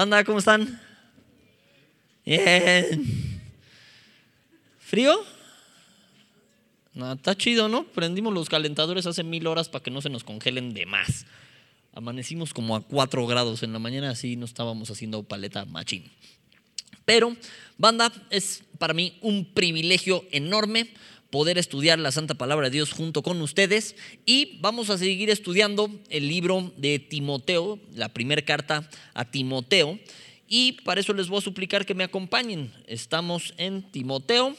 Banda, ¿cómo están? Bien. ¿Frío? No, está chido, ¿no? Prendimos los calentadores hace mil horas para que no se nos congelen de más. Amanecimos como a 4 grados en la mañana, así no estábamos haciendo paleta machín. Pero, banda, es para mí un privilegio enorme poder estudiar la Santa Palabra de Dios junto con ustedes y vamos a seguir estudiando el libro de Timoteo, la primera carta a Timoteo y para eso les voy a suplicar que me acompañen. Estamos en Timoteo,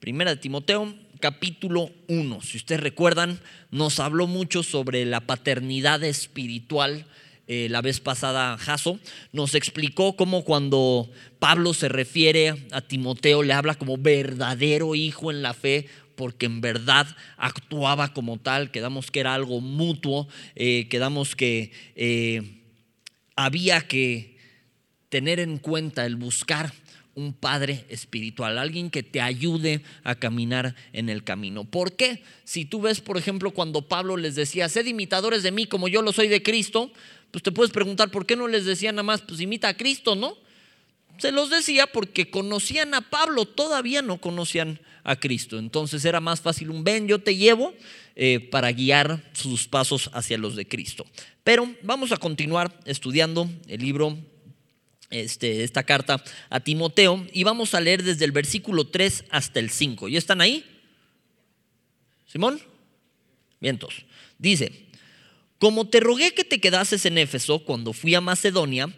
primera de Timoteo, capítulo 1. Si ustedes recuerdan, nos habló mucho sobre la paternidad espiritual eh, la vez pasada Jaso, nos explicó cómo cuando Pablo se refiere a Timoteo le habla como verdadero hijo en la fe, porque en verdad actuaba como tal, quedamos que era algo mutuo, eh, quedamos que eh, había que tener en cuenta el buscar un padre espiritual, alguien que te ayude a caminar en el camino. ¿Por qué? Si tú ves, por ejemplo, cuando Pablo les decía, sed imitadores de mí como yo lo soy de Cristo, pues te puedes preguntar, ¿por qué no les decía nada más, pues imita a Cristo, ¿no? Se los decía porque conocían a Pablo, todavía no conocían a Cristo. Entonces era más fácil un ven, yo te llevo eh, para guiar sus pasos hacia los de Cristo. Pero vamos a continuar estudiando el libro, este, esta carta a Timoteo, y vamos a leer desde el versículo 3 hasta el 5. ¿Ya están ahí? ¿Simón? Vientos. Dice, como te rogué que te quedases en Éfeso cuando fui a Macedonia,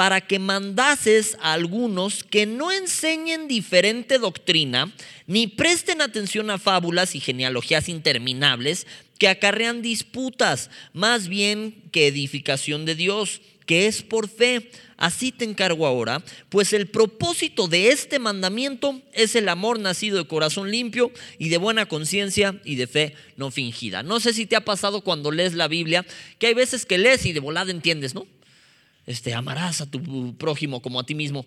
para que mandases a algunos que no enseñen diferente doctrina, ni presten atención a fábulas y genealogías interminables que acarrean disputas, más bien que edificación de Dios, que es por fe Así te encargo ahora, pues el propósito de este mandamiento es el amor nacido de corazón limpio y de buena conciencia y de fe no fingida. No sé si te ha pasado cuando lees la Biblia, que hay veces que lees y de volada entiendes, ¿no? Este, amarás a tu prójimo como a ti mismo.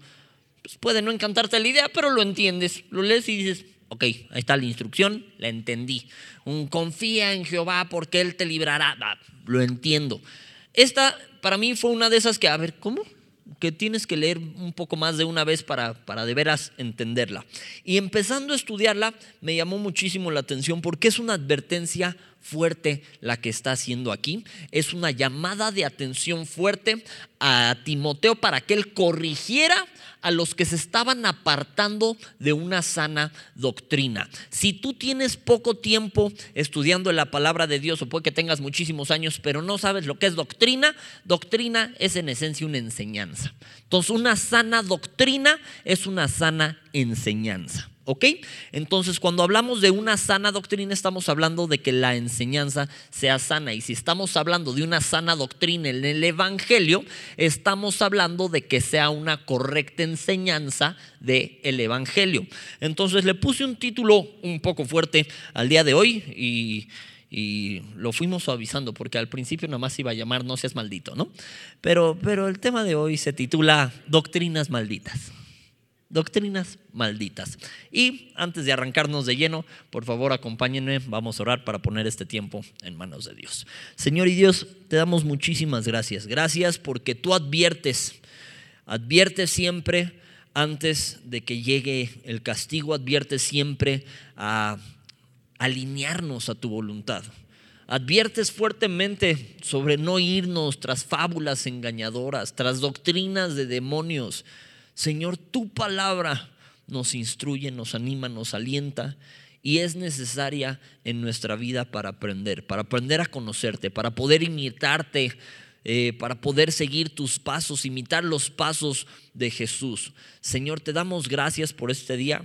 Pues puede no encantarte la idea, pero lo entiendes, lo lees y dices, ok, ahí está la instrucción, la entendí. Confía en Jehová porque Él te librará, lo entiendo. Esta para mí fue una de esas que, a ver, ¿cómo? que tienes que leer un poco más de una vez para, para de veras entenderla. Y empezando a estudiarla, me llamó muchísimo la atención porque es una advertencia fuerte la que está haciendo aquí. Es una llamada de atención fuerte a Timoteo para que él corrigiera a los que se estaban apartando de una sana doctrina. Si tú tienes poco tiempo estudiando la palabra de Dios, o puede que tengas muchísimos años, pero no sabes lo que es doctrina, doctrina es en esencia una enseñanza. Entonces, una sana doctrina es una sana enseñanza. ¿Ok? Entonces, cuando hablamos de una sana doctrina, estamos hablando de que la enseñanza sea sana. Y si estamos hablando de una sana doctrina en el Evangelio, estamos hablando de que sea una correcta enseñanza del el Evangelio. Entonces, le puse un título un poco fuerte al día de hoy y, y lo fuimos suavizando porque al principio nada más iba a llamar No seas maldito, ¿no? Pero, pero el tema de hoy se titula Doctrinas malditas doctrinas malditas. Y antes de arrancarnos de lleno, por favor acompáñenme, vamos a orar para poner este tiempo en manos de Dios. Señor y Dios, te damos muchísimas gracias. Gracias porque tú adviertes, adviertes siempre antes de que llegue el castigo, adviertes siempre a alinearnos a tu voluntad. Adviertes fuertemente sobre no irnos tras fábulas engañadoras, tras doctrinas de demonios Señor, tu palabra nos instruye, nos anima, nos alienta y es necesaria en nuestra vida para aprender, para aprender a conocerte, para poder imitarte, eh, para poder seguir tus pasos, imitar los pasos de Jesús. Señor, te damos gracias por este día.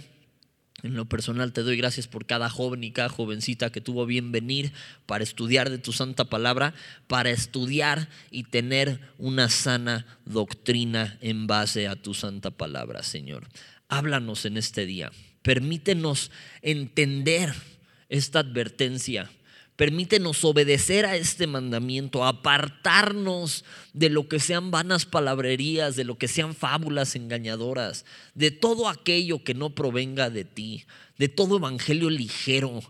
En lo personal te doy gracias por cada joven y cada jovencita que tuvo bien venir para estudiar de tu santa palabra, para estudiar y tener una sana doctrina en base a tu santa palabra, Señor. Háblanos en este día. Permítenos entender esta advertencia Permítenos obedecer a este mandamiento, apartarnos de lo que sean vanas palabrerías, de lo que sean fábulas engañadoras, de todo aquello que no provenga de ti, de todo evangelio ligero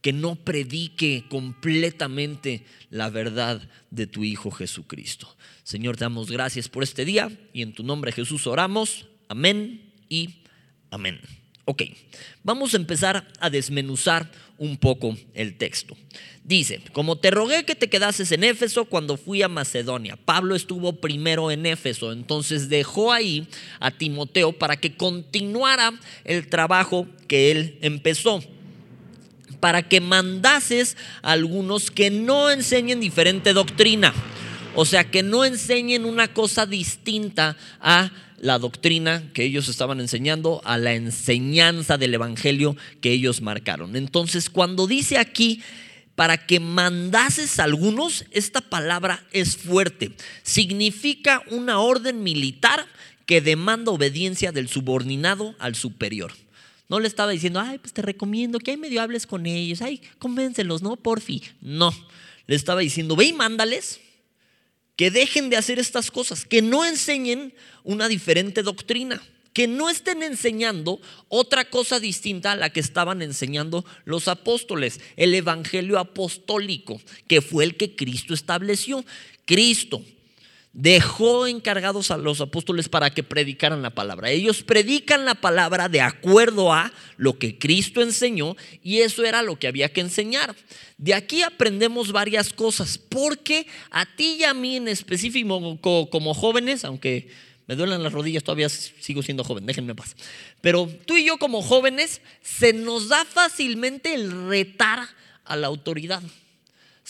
que no predique completamente la verdad de tu Hijo Jesucristo. Señor, te damos gracias por este día y en tu nombre Jesús oramos. Amén y amén. Ok, vamos a empezar a desmenuzar un poco el texto. Dice, como te rogué que te quedases en Éfeso cuando fui a Macedonia. Pablo estuvo primero en Éfeso, entonces dejó ahí a Timoteo para que continuara el trabajo que él empezó para que mandases a algunos que no enseñen diferente doctrina. O sea, que no enseñen una cosa distinta a la doctrina que ellos estaban enseñando, a la enseñanza del Evangelio que ellos marcaron. Entonces, cuando dice aquí, para que mandases a algunos, esta palabra es fuerte. Significa una orden militar que demanda obediencia del subordinado al superior. No le estaba diciendo, ay, pues te recomiendo que ahí medio hables con ellos, ay, convéncelos, ¿no? Porfi. No. Le estaba diciendo, ve y mándales que dejen de hacer estas cosas, que no enseñen una diferente doctrina, que no estén enseñando otra cosa distinta a la que estaban enseñando los apóstoles, el evangelio apostólico, que fue el que Cristo estableció. Cristo dejó encargados a los apóstoles para que predicaran la palabra. Ellos predican la palabra de acuerdo a lo que Cristo enseñó y eso era lo que había que enseñar. De aquí aprendemos varias cosas, porque a ti y a mí en específico como jóvenes, aunque me duelen las rodillas, todavía sigo siendo joven, déjenme paz. Pero tú y yo como jóvenes se nos da fácilmente el retar a la autoridad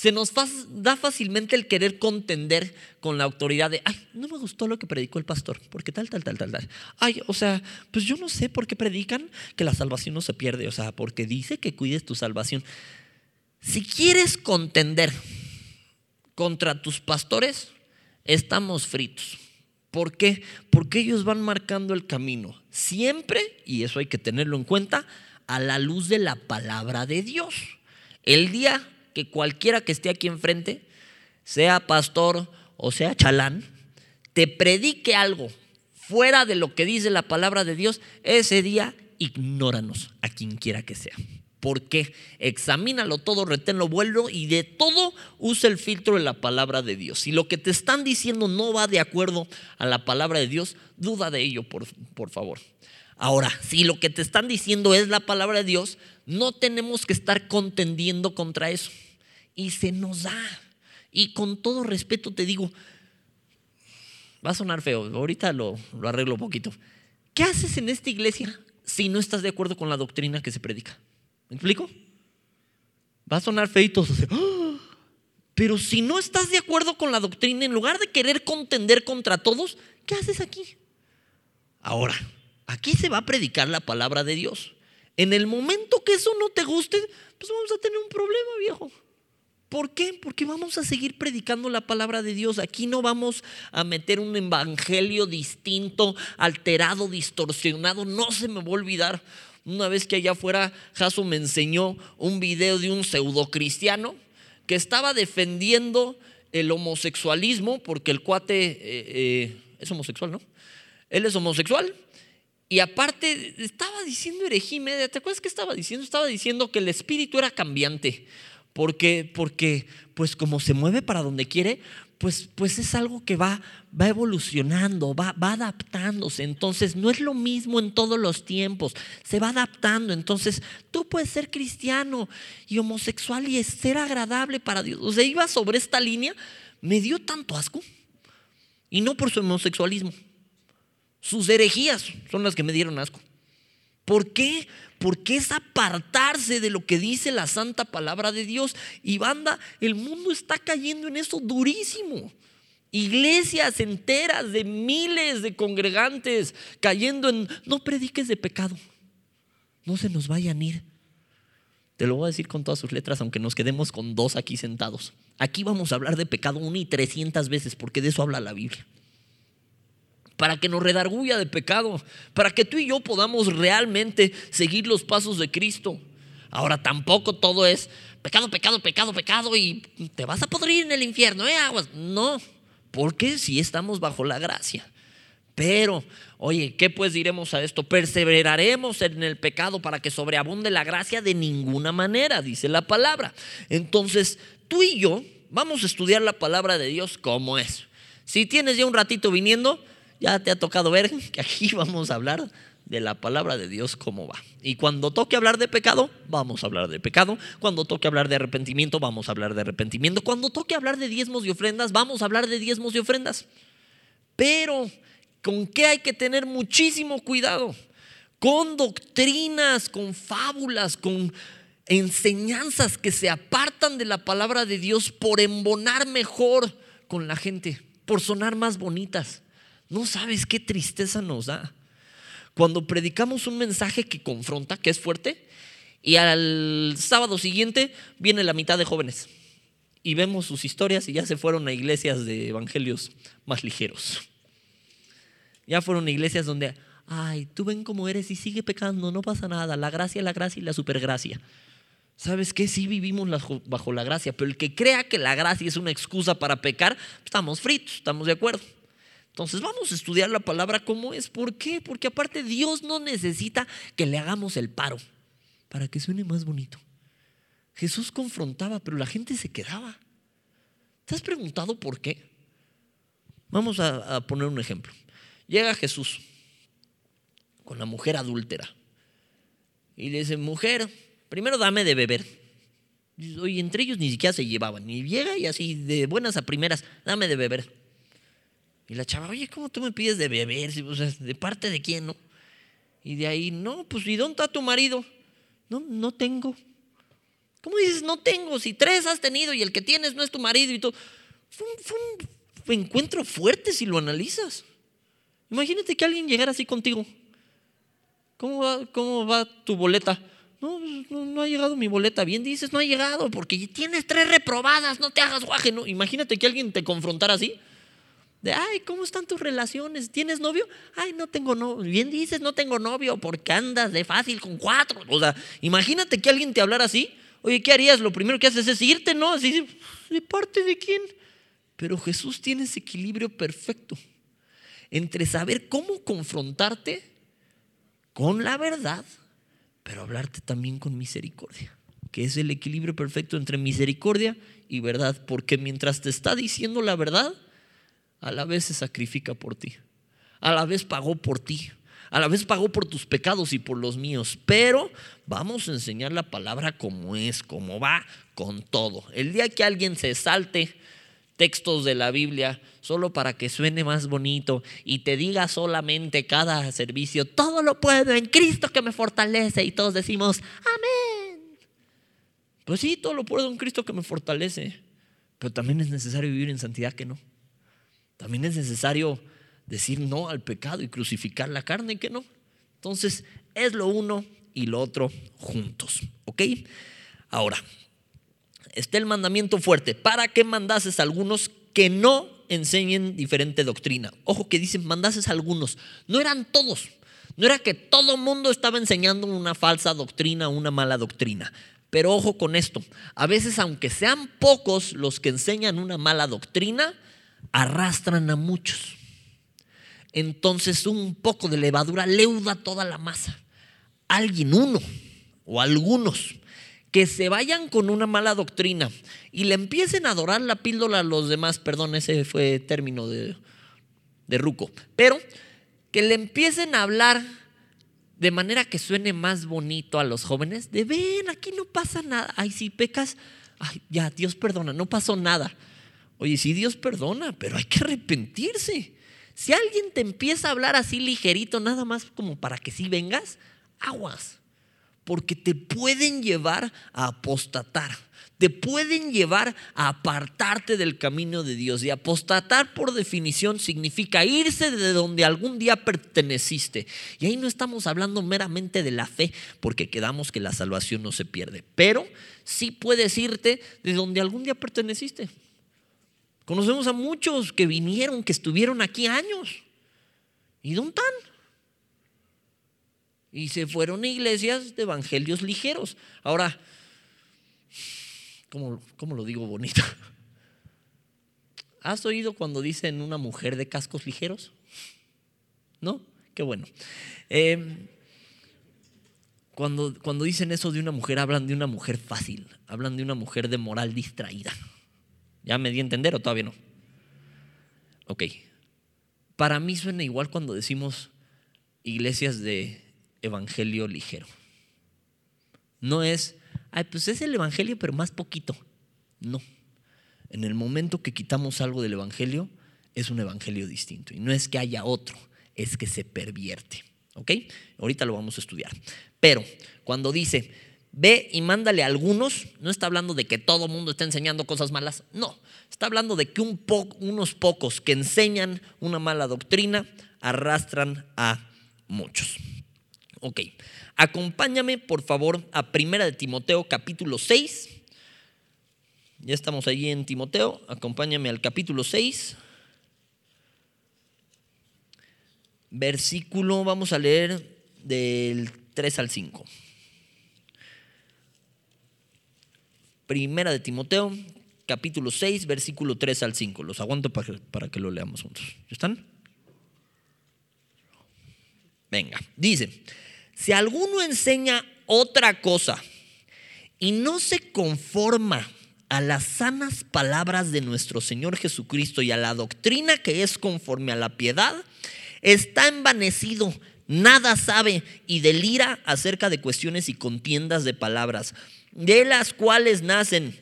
se nos da fácilmente el querer contender con la autoridad de, ay, no me gustó lo que predicó el pastor, porque tal, tal, tal, tal, tal. Ay, o sea, pues yo no sé por qué predican que la salvación no se pierde, o sea, porque dice que cuides tu salvación. Si quieres contender contra tus pastores, estamos fritos. ¿Por qué? Porque ellos van marcando el camino, siempre, y eso hay que tenerlo en cuenta, a la luz de la palabra de Dios. El día que cualquiera que esté aquí enfrente, sea pastor o sea chalán, te predique algo fuera de lo que dice la palabra de Dios, ese día ignóranos a quien quiera que sea. ¿Por qué? Examínalo todo, reténlo, vuelvo y de todo usa el filtro de la palabra de Dios. Si lo que te están diciendo no va de acuerdo a la palabra de Dios, duda de ello, por, por favor. Ahora, si lo que te están diciendo es la palabra de Dios, no tenemos que estar contendiendo contra eso y se nos da. Y con todo respeto te digo, va a sonar feo, ahorita lo, lo arreglo un poquito. ¿Qué haces en esta iglesia si no estás de acuerdo con la doctrina que se predica? ¿Me explico? Va a sonar feito. ¡Ah! Pero si no estás de acuerdo con la doctrina, en lugar de querer contender contra todos, ¿qué haces aquí? Ahora, aquí se va a predicar la palabra de Dios. En el momento que eso no te guste, pues vamos a tener un problema, viejo. ¿Por qué? Porque vamos a seguir predicando la palabra de Dios. Aquí no vamos a meter un evangelio distinto, alterado, distorsionado. No se me va a olvidar. Una vez que allá afuera, Jaso me enseñó un video de un pseudo cristiano que estaba defendiendo el homosexualismo, porque el cuate eh, eh, es homosexual, ¿no? Él es homosexual. Y aparte estaba diciendo herejía ¿Te acuerdas qué estaba diciendo? Estaba diciendo que el espíritu era cambiante porque, porque pues como se mueve para donde quiere, pues, pues es algo que va, va evolucionando, va, va adaptándose. Entonces no es lo mismo en todos los tiempos, se va adaptando. Entonces tú puedes ser cristiano y homosexual y ser agradable para Dios. O sea, iba sobre esta línea, me dio tanto asco. Y no por su homosexualismo. Sus herejías son las que me dieron asco. ¿Por qué? Porque es apartarse de lo que dice la santa palabra de Dios. Y banda, el mundo está cayendo en eso durísimo. Iglesias enteras de miles de congregantes cayendo en, no prediques de pecado, no se nos vayan a ir. Te lo voy a decir con todas sus letras, aunque nos quedemos con dos aquí sentados. Aquí vamos a hablar de pecado una y trescientas veces, porque de eso habla la Biblia para que nos redarguya de pecado, para que tú y yo podamos realmente seguir los pasos de Cristo. Ahora tampoco todo es pecado, pecado, pecado, pecado y te vas a podrir en el infierno, ¿eh? Aguas. No, porque si estamos bajo la gracia. Pero, oye, ¿qué pues diremos a esto? Perseveraremos en el pecado para que sobreabunde la gracia de ninguna manera, dice la palabra. Entonces, tú y yo vamos a estudiar la palabra de Dios como es. Si tienes ya un ratito viniendo, ya te ha tocado ver que aquí vamos a hablar de la palabra de Dios como va. Y cuando toque hablar de pecado, vamos a hablar de pecado. Cuando toque hablar de arrepentimiento, vamos a hablar de arrepentimiento. Cuando toque hablar de diezmos y ofrendas, vamos a hablar de diezmos y ofrendas. Pero ¿Con qué hay que tener muchísimo cuidado? Con doctrinas, con fábulas, con enseñanzas que se apartan de la palabra de Dios por embonar mejor con la gente, por sonar más bonitas. No sabes qué tristeza nos da. Cuando predicamos un mensaje que confronta, que es fuerte, y al sábado siguiente viene la mitad de jóvenes y vemos sus historias y ya se fueron a iglesias de evangelios más ligeros. Ya fueron iglesias donde, ay, tú ven como eres y sigue pecando, no pasa nada. La gracia, la gracia y la supergracia. ¿Sabes qué? Sí vivimos bajo la gracia, pero el que crea que la gracia es una excusa para pecar, estamos fritos, estamos de acuerdo. Entonces vamos a estudiar la palabra como es. ¿Por qué? Porque aparte Dios no necesita que le hagamos el paro para que suene más bonito. Jesús confrontaba, pero la gente se quedaba. ¿Te has preguntado por qué? Vamos a poner un ejemplo. Llega Jesús con la mujer adúltera y le dice, mujer, primero dame de beber. Y entre ellos ni siquiera se llevaban. Y llega y así, de buenas a primeras, dame de beber. Y la chava, oye, ¿cómo tú me pides de beber? ¿De parte de quién, no? Y de ahí, no, pues ¿y dónde está tu marido? No, no tengo. ¿Cómo dices no tengo? Si tres has tenido y el que tienes no es tu marido y todo. fue un encuentro fuerte si lo analizas. Imagínate que alguien llegara así contigo. ¿Cómo va, cómo va tu boleta? No, no, ha llegado mi boleta. Bien dices, no ha llegado porque tienes tres reprobadas, no te hagas guaje. No. Imagínate que alguien te confrontara así. De, ay, ¿cómo están tus relaciones? ¿Tienes novio? Ay, no tengo novio. Bien dices, no tengo novio porque andas de fácil con cuatro. O sea, imagínate que alguien te hablara así. Oye, ¿qué harías? Lo primero que haces es irte, ¿no? Así, ¿de parte de quién? Pero Jesús tiene ese equilibrio perfecto entre saber cómo confrontarte con la verdad, pero hablarte también con misericordia, que es el equilibrio perfecto entre misericordia y verdad, porque mientras te está diciendo la verdad, a la vez se sacrifica por ti, a la vez pagó por ti, a la vez pagó por tus pecados y por los míos, pero vamos a enseñar la palabra como es, como va, con todo. El día que alguien se salte textos de la Biblia solo para que suene más bonito y te diga solamente cada servicio, todo lo puedo en Cristo que me fortalece y todos decimos, amén. Pues sí, todo lo puedo en Cristo que me fortalece, pero también es necesario vivir en santidad que no. También es necesario decir no al pecado y crucificar la carne que no. Entonces, es lo uno y lo otro juntos, ¿ok? Ahora, está el mandamiento fuerte. ¿Para qué mandases a algunos que no enseñen diferente doctrina? Ojo que dicen mandases a algunos. No eran todos. No era que todo mundo estaba enseñando una falsa doctrina, una mala doctrina. Pero ojo con esto. A veces, aunque sean pocos los que enseñan una mala doctrina, arrastran a muchos. Entonces un poco de levadura leuda toda la masa. Alguien, uno o algunos que se vayan con una mala doctrina y le empiecen a adorar la píldora a los demás, perdón, ese fue término de, de Ruco, pero que le empiecen a hablar de manera que suene más bonito a los jóvenes, de ven, aquí no pasa nada, ay, si pecas, ay, ya, Dios perdona, no pasó nada. Oye, sí, Dios perdona, pero hay que arrepentirse. Si alguien te empieza a hablar así ligerito, nada más como para que sí vengas, aguas porque te pueden llevar a apostatar, te pueden llevar a apartarte del camino de Dios. Y apostatar por definición significa irse de donde algún día perteneciste. Y ahí no estamos hablando meramente de la fe, porque quedamos que la salvación no se pierde, pero sí puedes irte de donde algún día perteneciste. Conocemos a muchos que vinieron, que estuvieron aquí años. ¿Y dónde están? Y se fueron a iglesias de evangelios ligeros. Ahora, ¿cómo, cómo lo digo bonito? ¿Has oído cuando dicen una mujer de cascos ligeros? ¿no? Qué bueno. Eh, cuando, cuando dicen eso de una mujer, hablan de una mujer fácil, hablan de una mujer de moral distraída. ¿Ya me di a entender o todavía no? Ok. Para mí suena igual cuando decimos iglesias de evangelio ligero. No es, ay, pues es el evangelio, pero más poquito. No. En el momento que quitamos algo del evangelio, es un evangelio distinto. Y no es que haya otro, es que se pervierte. ¿Ok? Ahorita lo vamos a estudiar. Pero cuando dice, ve y mándale a algunos, no está hablando de que todo el mundo está enseñando cosas malas, no. Está hablando de que un unos pocos que enseñan una mala doctrina arrastran a muchos. Ok, acompáñame por favor a Primera de Timoteo capítulo 6. Ya estamos allí en Timoteo, acompáñame al capítulo 6. versículo, vamos a leer del 3 al 5. Primera de Timoteo, capítulo 6, versículo 3 al 5. Los aguanto para, para que lo leamos juntos. ¿Están? Venga, dice, si alguno enseña otra cosa y no se conforma a las sanas palabras de nuestro Señor Jesucristo y a la doctrina que es conforme a la piedad, está envanecido, nada sabe y delira acerca de cuestiones y contiendas de palabras, de las cuales nacen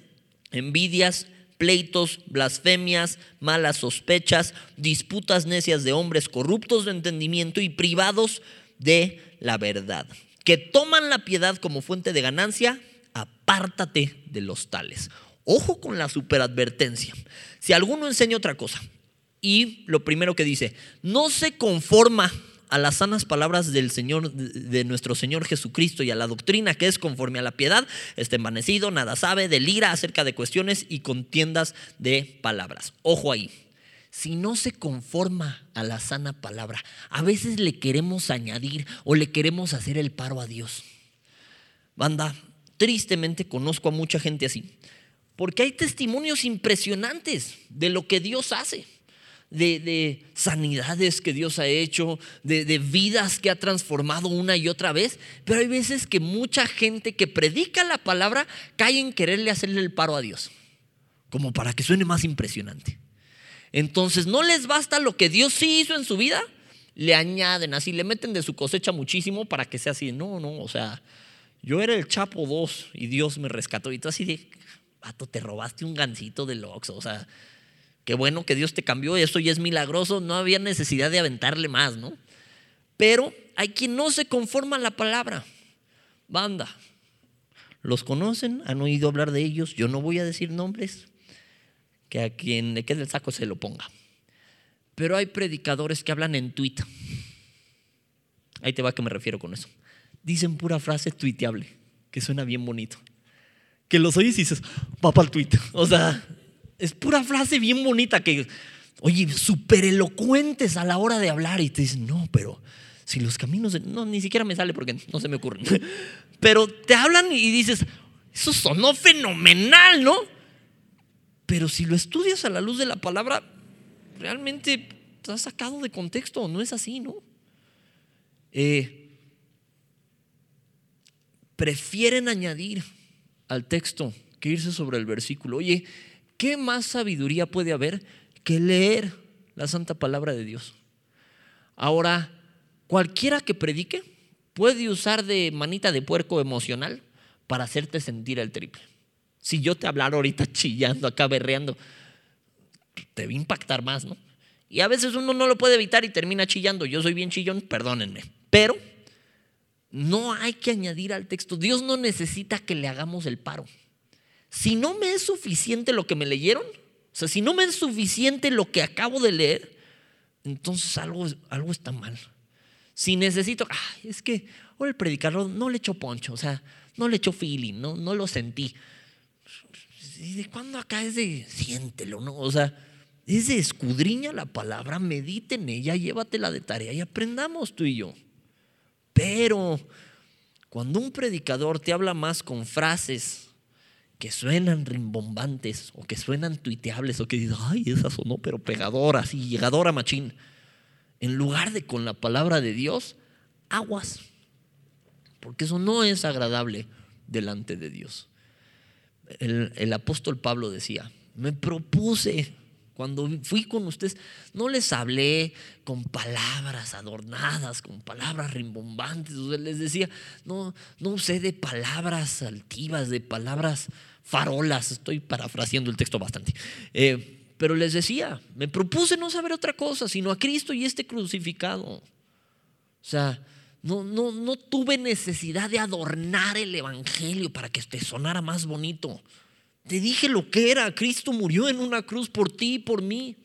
envidias, pleitos, blasfemias, malas sospechas, disputas necias de hombres corruptos de entendimiento y privados de la verdad, que toman la piedad como fuente de ganancia, apártate de los tales. Ojo con la superadvertencia. Si alguno enseña otra cosa, y lo primero que dice, no se conforma a las sanas palabras del Señor, de nuestro Señor Jesucristo y a la doctrina que es conforme a la piedad, está envanecido, nada sabe, delira acerca de cuestiones y contiendas de palabras. Ojo ahí, si no se conforma a la sana palabra, a veces le queremos añadir o le queremos hacer el paro a Dios. Banda, tristemente conozco a mucha gente así, porque hay testimonios impresionantes de lo que Dios hace de, sanidades que Dios ha hecho, de, de vidas que ha transformado una y otra vez, pero hay veces que mucha gente que predica la palabra cae en quererle hacerle el paro a Dios, como para que suene más impresionante. Entonces no les basta lo que Dios sí hizo en su vida, le añaden así, le meten de su cosecha muchísimo para que sea así. No, no, o sea, yo era el Chapo 2 y Dios me rescató. Y tú así de, vato, te robaste un gancito del Oxxo. O sea, Qué bueno que Dios te cambió, eso ya es milagroso, no había necesidad de aventarle más, ¿no? Pero hay quien no se conforma a la palabra. Banda, los conocen, han oído hablar de ellos, yo no voy a decir nombres, que a quien le quede el saco se lo ponga. Pero hay predicadores que hablan en tweet. Ahí te va a que me refiero con eso. Dicen pura frase tuiteable, que suena bien bonito. Que los oyes y dices, va para el tweet. O sea, es pura frase bien bonita que, oye, súper elocuentes a la hora de hablar y te dicen, no, pero si los caminos, no, ni siquiera me sale porque no se me ocurren. Pero te hablan y dices, eso sonó fenomenal, ¿no? Pero si lo estudias a la luz de la palabra, realmente te has sacado de contexto, no es así, ¿no? Eh, prefieren añadir al texto que irse sobre el versículo. Oye, ¿Qué más sabiduría puede haber que leer la santa palabra de Dios? Ahora, cualquiera que predique puede usar de manita de puerco emocional para hacerte sentir el triple. Si yo te hablara ahorita chillando, acá berreando, te va a impactar más, ¿no? Y a veces uno no lo puede evitar y termina chillando. Yo soy bien chillón, perdónenme. Pero no hay que añadir al texto. Dios no necesita que le hagamos el paro si no me es suficiente lo que me leyeron, o sea, si no me es suficiente lo que acabo de leer, entonces algo, algo está mal. Si necesito, es que o el predicador no le echó poncho, o sea, no le echó feeling, no, no lo sentí. ¿Y de cuándo acá es de siéntelo, no? O sea, es de escudriña la palabra, medite en ella, llévatela de tarea y aprendamos tú y yo. Pero cuando un predicador te habla más con frases que suenan rimbombantes o que suenan tuiteables o que dices, ay, esa sonó pero pegadora, así, llegadora machín. en lugar de con la palabra de Dios, aguas. Porque eso no es agradable delante de Dios. El, el apóstol Pablo decía, me propuse cuando fui con ustedes, no les hablé con palabras adornadas, con palabras rimbombantes. les decía, no, no usé de palabras altivas, de palabras farolas. Estoy parafraseando el texto bastante. Eh, pero les decía, me propuse no saber otra cosa, sino a Cristo y este crucificado. O sea, no, no, no tuve necesidad de adornar el Evangelio para que te sonara más bonito. Te dije lo que era. Cristo murió en una cruz por ti y por mí.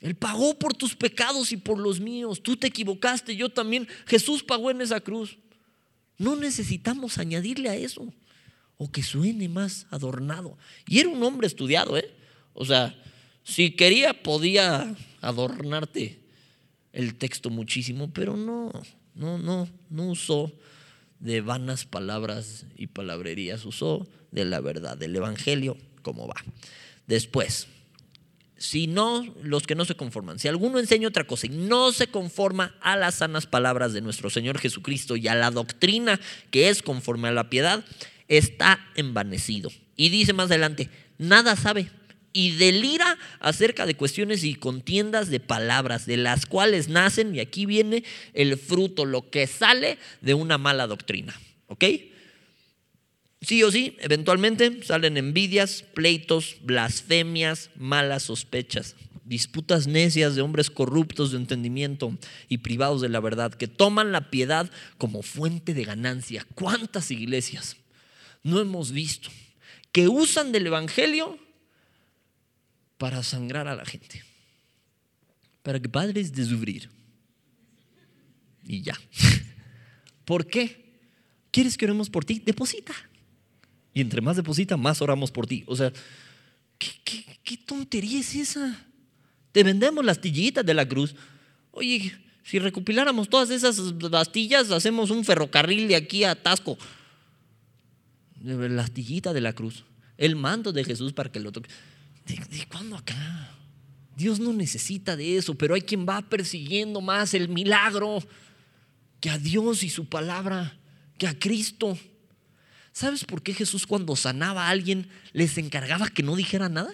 Él pagó por tus pecados y por los míos. Tú te equivocaste, yo también. Jesús pagó en esa cruz. No necesitamos añadirle a eso. O que suene más adornado. Y era un hombre estudiado, ¿eh? O sea, si quería podía adornarte el texto muchísimo, pero no, no, no, no usó de vanas palabras y palabrerías, usó de la verdad, del Evangelio, como va. Después, si no, los que no se conforman, si alguno enseña otra cosa y no se conforma a las sanas palabras de nuestro Señor Jesucristo y a la doctrina que es conforme a la piedad, está envanecido. Y dice más adelante, nada sabe y delira acerca de cuestiones y contiendas de palabras, de las cuales nacen, y aquí viene el fruto, lo que sale de una mala doctrina. ¿Ok? Sí o sí, eventualmente salen envidias, pleitos, blasfemias, malas sospechas, disputas necias de hombres corruptos de entendimiento y privados de la verdad, que toman la piedad como fuente de ganancia. ¿Cuántas iglesias no hemos visto que usan del Evangelio para sangrar a la gente. Para que padres desubrir. Y ya. ¿Por qué? ¿Quieres que oremos por ti? Deposita. Y entre más deposita, más oramos por ti. O sea, ¿qué, tontería es esa? Te vendemos las tillitas de la cruz. Oye, si recopiláramos todas esas bastillas, hacemos un ferrocarril de aquí a Tasco. La astillita de la cruz. El manto de Jesús para que lo toque. ¿De, cuándo acá? Dios no necesita de eso, pero hay quien va persiguiendo más el milagro que a Dios y su palabra, que a Cristo. ¿Sabes por qué Jesús cuando sanaba a alguien les encargaba que no dijera nada?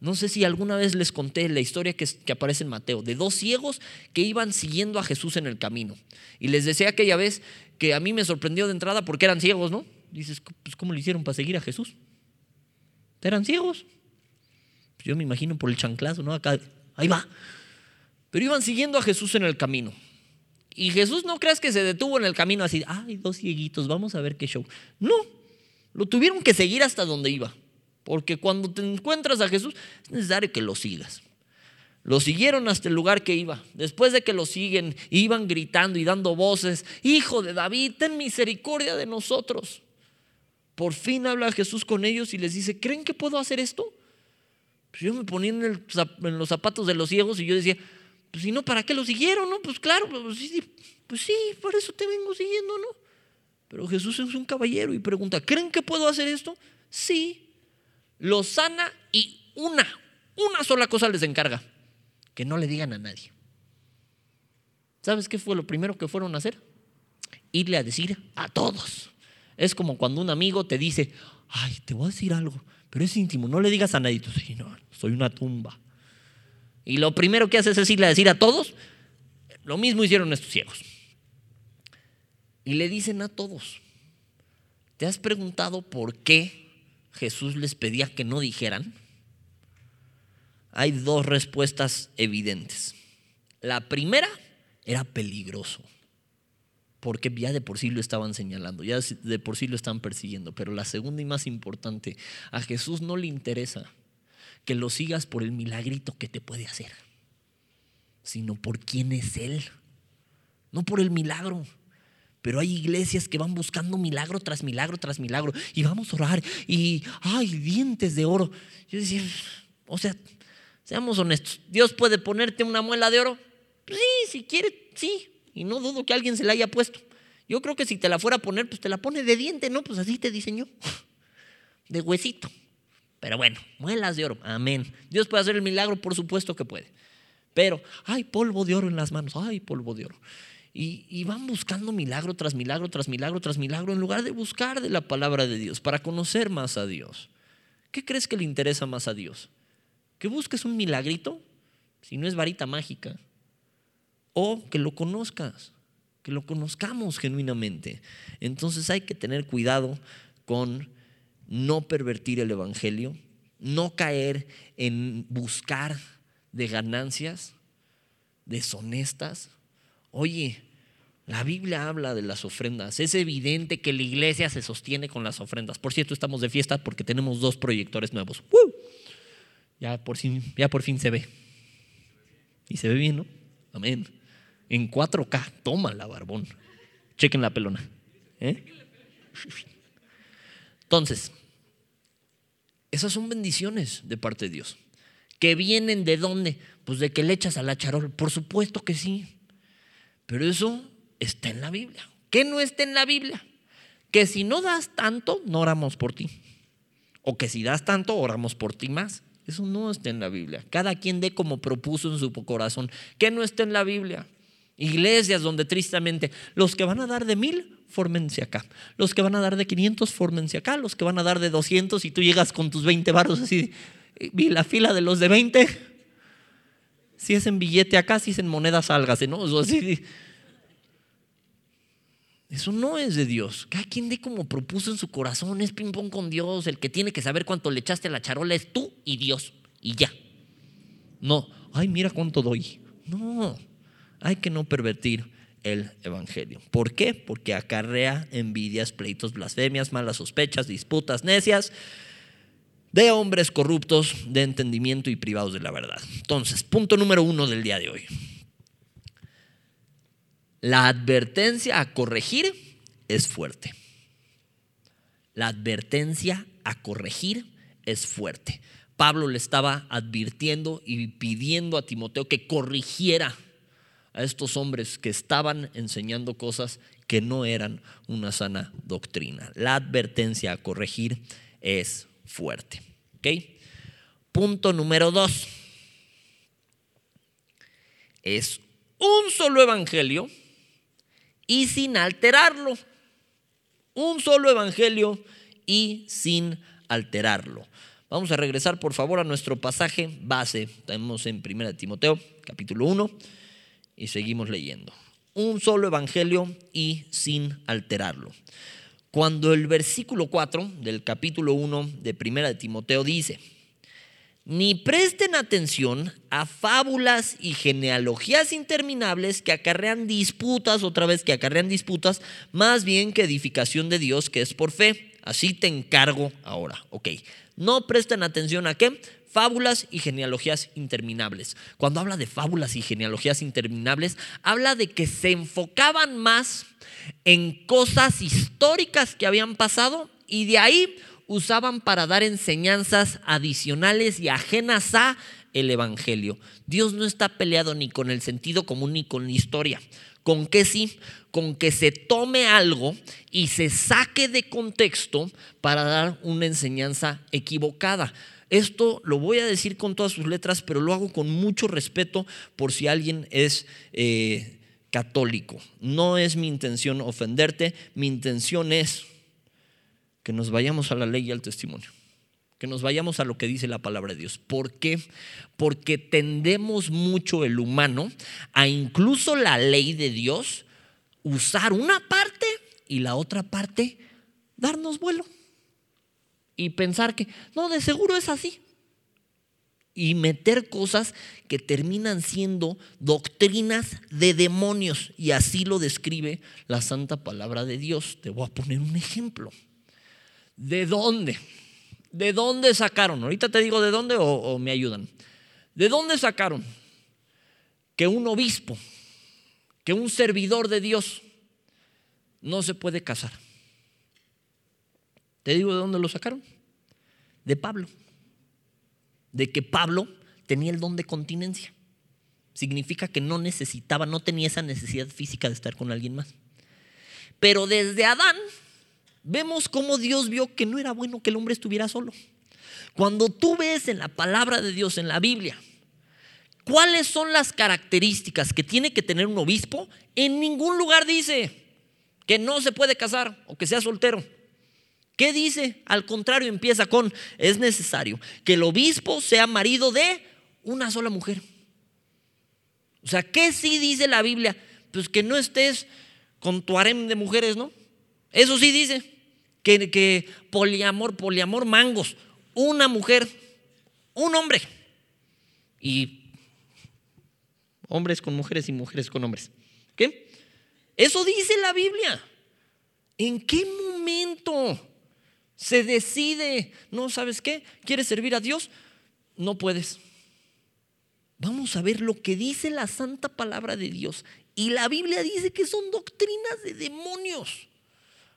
No sé si alguna vez les conté la historia que, que, aparece en Mateo, de dos ciegos que iban siguiendo a Jesús en el camino. Y les decía aquella vez que a mí me sorprendió de entrada porque eran ciegos, ¿no? Dices, pues ¿cómo le hicieron para seguir a Jesús? Eran ciegos. Yo me imagino por el chanclazo, ¿no? Acá, ahí va. Pero iban siguiendo a Jesús en el camino. Y Jesús no creas que se detuvo en el camino así, ay, dos cieguitos, vamos a ver qué show. No, lo tuvieron que seguir hasta donde iba. Porque cuando te encuentras a Jesús es necesario que lo sigas. Lo siguieron hasta el lugar que iba. Después de que lo siguen, iban gritando y dando voces, Hijo de David, ten misericordia de nosotros. Por fin habla Jesús con ellos y les dice, ¿creen que puedo hacer esto? Pues yo me ponía en, los zapatos de los ciegos y yo decía, pues si no, ¿para qué lo siguieron? No, pues claro, pues sí, pues sí, por eso te vengo siguiendo, ¿no? Pero Jesús es un caballero y pregunta, ¿creen que puedo hacer esto? Sí, lo sana y una, una sola cosa les encarga, que no le digan a nadie. ¿Sabes qué fue lo primero que fueron a hacer? Irle a decir a todos. Es como cuando un amigo te dice, ay, te voy a decir algo pero es íntimo, no le digas a nadie, tú no, soy una tumba. Y lo primero que haces es irle a decir a todos, lo mismo hicieron estos ciegos. Y le dicen a todos, ¿te has preguntado por qué Jesús les pedía que no dijeran? Hay dos respuestas evidentes. La primera era peligroso porque ya de por sí lo estaban señalando, ya de por sí lo están persiguiendo. Pero la segunda y más importante, a Jesús no le interesa que lo sigas por el milagrito que te puede hacer, sino por quién es Él, no por el milagro. Pero hay iglesias que van buscando milagro tras milagro tras milagro y vamos a orar y hay dientes de oro. Yo decía, o sea, seamos honestos, ¿Dios puede ponerte una muela de oro? Sí, si quiere, sí, y no dudo que alguien se la haya puesto. Yo creo que si te la fuera a poner, pues te la pone de diente, ¿no? Pues así te diseñó. De huesito. Pero bueno, muelas de oro. Amén. Dios puede hacer el milagro, por supuesto que puede. Pero, hay polvo de oro en las manos, hay polvo de oro. Y, y, van buscando milagro tras milagro, tras milagro, tras milagro, en lugar de buscar de la palabra de Dios, para conocer más a Dios. ¿Qué crees que le interesa más a Dios? ¿Que busques un milagrito? Si no es varita mágica. O que lo conozcas, que lo conozcamos genuinamente. Entonces hay que tener cuidado con no pervertir el Evangelio, no caer en buscar de ganancias deshonestas. Oye, la Biblia habla de las ofrendas. Es evidente que la iglesia se sostiene con las ofrendas. Por cierto, estamos de fiesta porque tenemos dos proyectores nuevos. Ya, por fin, ya por fin se ve. Y se ve bien, ¿no? Amén. En 4K, toma la barbón. Chequen la pelona. ¿eh? Entonces, esas son bendiciones de parte de Dios. ¿Que vienen de dónde? Pues de que le echas a la charol. Por supuesto que sí. Pero eso está en la Biblia. ¿Qué no está en la Biblia? Que si no das tanto, no oramos por ti. O que si das tanto, oramos por ti más. Eso no está en la Biblia. Cada quien dé como propuso en su corazón. ¿Qué no está en la Biblia? Iglesias donde tristemente los que van a dar de mil, fórmense acá. Los que van a dar de 500, fórmense acá. Los que van a dar de 200 y tú llegas con tus 20 barros así, vi la fila de los de 20. Si es en billete acá, si es en moneda, sálgase, ¿no? Eso no es de Dios. Cada quien dé como propuso en su corazón, es ping pong con Dios. El que tiene que saber cuánto le echaste a la charola es tú y Dios. Y ya. No, ay, mira cuánto doy. No. Hay que no pervertir el Evangelio. ¿Por qué? Porque acarrea envidias, pleitos, blasfemias, malas sospechas, disputas necias de hombres corruptos de entendimiento y privados de la verdad. Entonces, punto número uno del día de hoy. La advertencia a corregir es fuerte. La advertencia a corregir es fuerte. Pablo le estaba advirtiendo y pidiendo a Timoteo que corrigiera a estos hombres que estaban enseñando cosas que no eran una sana doctrina. La advertencia a corregir es fuerte. Punto número dos. Es un solo evangelio y sin alterarlo. Un solo evangelio y sin alterarlo. Vamos a regresar por favor a nuestro pasaje base. Estamos en 1 Timoteo, capítulo 1 y seguimos leyendo. Un solo evangelio y sin alterarlo. Cuando el versículo 4 del capítulo 1 de Primera de Timoteo dice, ni presten atención a fábulas y genealogías interminables que acarrean disputas, otra vez que acarrean disputas, más bien que edificación de Dios que es por fe. Así te encargo ahora. Ok, no presten atención a qué? Fábulas y genealogías interminables. Cuando habla de fábulas y genealogías interminables, habla de que se enfocaban más en cosas históricas que habían pasado y de ahí usaban para dar enseñanzas adicionales y ajenas a el evangelio. Dios no está peleado ni con el sentido común ni con la historia. ¿Con qué sí? Con que se tome algo y se saque de contexto para dar una enseñanza equivocada. Esto lo voy a decir con todas sus letras, pero lo hago con mucho respeto por si alguien es eh, católico. No es mi intención ofenderte, mi intención es que nos vayamos a la ley y al testimonio, que nos vayamos a lo que dice la palabra de Dios. ¿Por qué? Porque tendemos mucho el humano a incluso la ley de Dios usar una parte y la otra parte darnos vuelo y pensar que, no, de seguro es así. Y meter cosas que terminan siendo doctrinas de demonios. Y así lo describe la santa palabra de Dios. Te voy a poner un ejemplo. ¿De dónde? ¿De dónde sacaron? Ahorita te digo de dónde o, o me ayudan. ¿De dónde sacaron que un obispo, que un servidor de Dios no se puede casar? ¿Te digo de dónde lo sacaron? De Pablo. De que Pablo tenía el don de continencia. Significa que no necesitaba, no tenía esa necesidad física de estar con alguien más. Pero desde Adán vemos cómo Dios vio que no era bueno que el hombre estuviera solo. Cuando tú ves en la palabra de Dios, en la Biblia, ¿Cuáles son las características que tiene que tener un obispo? En ningún lugar dice que no se puede casar o que sea soltero. ¿Qué dice? Al contrario, empieza con, es necesario que el obispo sea marido de una sola mujer. O sea, ¿qué sí dice la Biblia? Pues que no estés con tu harem de mujeres, ¿no? Eso sí dice, que, que poliamor, poliamor mangos, una mujer, un hombre. Y hombres con mujeres y mujeres con hombres. ¿Qué? Eso dice la Biblia. ¿En qué momento se decide? No, ¿sabes qué? ¿Quieres servir a Dios? No puedes. Vamos a ver lo que dice la santa palabra de Dios. Y la Biblia dice que son doctrinas de demonios.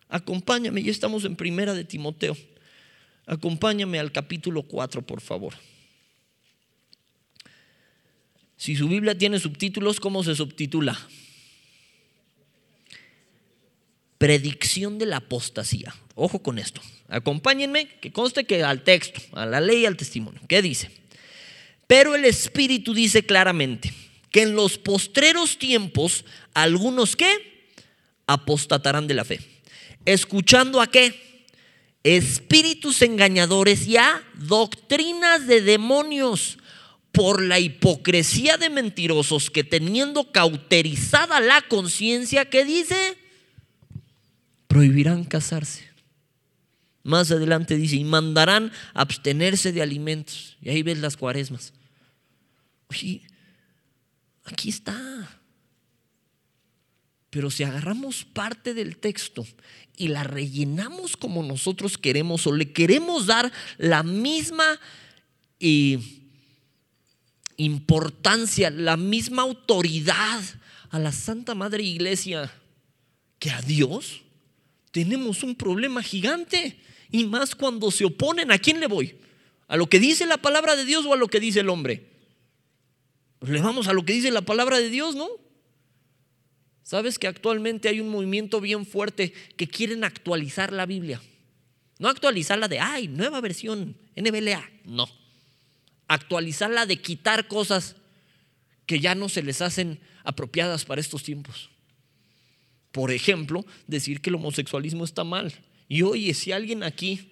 Acompáñame, ya estamos en primera de Timoteo. Acompáñame al capítulo 4, por favor. Si su Biblia tiene subtítulos, ¿cómo se subtitula? Predicción de la apostasía. Ojo con esto. Acompáñenme, que conste que al texto, a la ley y al testimonio. ¿Qué dice? Pero el Espíritu dice claramente que en los postreros tiempos algunos que apostatarán de la fe. ¿Escuchando a qué? Espíritus engañadores y a doctrinas de demonios por la hipocresía de mentirosos que teniendo cauterizada la conciencia, ¿qué dice? Prohibirán casarse. Más adelante dice, y mandarán abstenerse de alimentos. Y ahí ves las cuaresmas. Oye, aquí está. Pero si agarramos parte del texto y la rellenamos como nosotros queremos o le queremos dar la misma y importancia, la misma autoridad a la Santa Madre Iglesia que a Dios, tenemos un problema gigante. Y más cuando se oponen, ¿a quién le voy? ¿A lo que dice la palabra de Dios o a lo que dice el hombre? Pues le vamos a lo que dice la palabra de Dios, ¿no? Sabes que actualmente hay un movimiento bien fuerte que quieren actualizar la Biblia. No actualizarla de, ay, nueva versión, NBLA. No actualizarla, de quitar cosas que ya no se les hacen apropiadas para estos tiempos. Por ejemplo, decir que el homosexualismo está mal. Y oye, si alguien aquí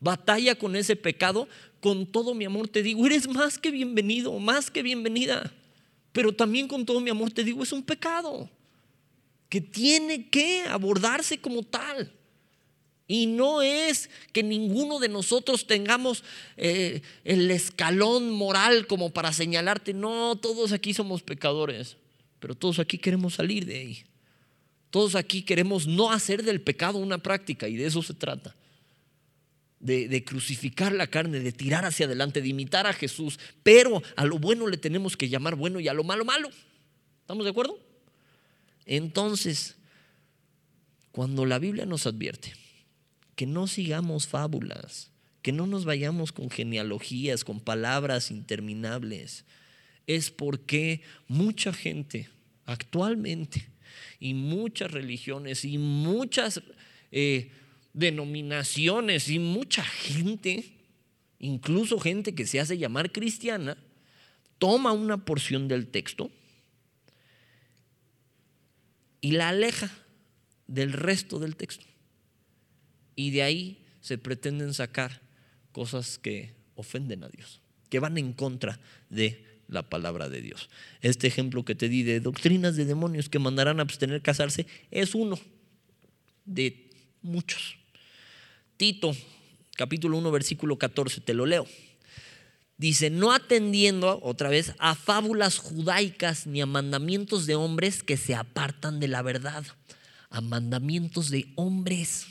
batalla con ese pecado, con todo mi amor te digo, eres más que bienvenido, más que bienvenida. Pero también con todo mi amor te digo, es un pecado que tiene que abordarse como tal. Y no es que ninguno de nosotros tengamos eh, el escalón moral como para señalarte, no, todos aquí somos pecadores, pero todos aquí queremos salir de ahí. Todos aquí queremos no hacer del pecado una práctica y de eso se trata. De, de, crucificar la carne, de tirar hacia adelante, de imitar a Jesús, pero a lo bueno le tenemos que llamar bueno y a lo malo malo. ¿Estamos de acuerdo? Entonces, cuando la Biblia nos advierte, que no sigamos fábulas, que no nos vayamos con genealogías, con palabras interminables. Es porque mucha gente actualmente y muchas religiones y muchas eh, denominaciones y mucha gente, incluso gente que se hace llamar cristiana, toma una porción del texto y la aleja del resto del texto. Y de ahí se pretenden sacar cosas que ofenden a Dios, que van en contra de la palabra de Dios. Este ejemplo que te di de doctrinas de demonios que mandarán a abstener casarse es uno de muchos. Tito, capítulo 1, versículo 14, te lo leo. Dice, no atendiendo otra vez a fábulas judaicas ni a mandamientos de hombres que se apartan de la verdad, a mandamientos de hombres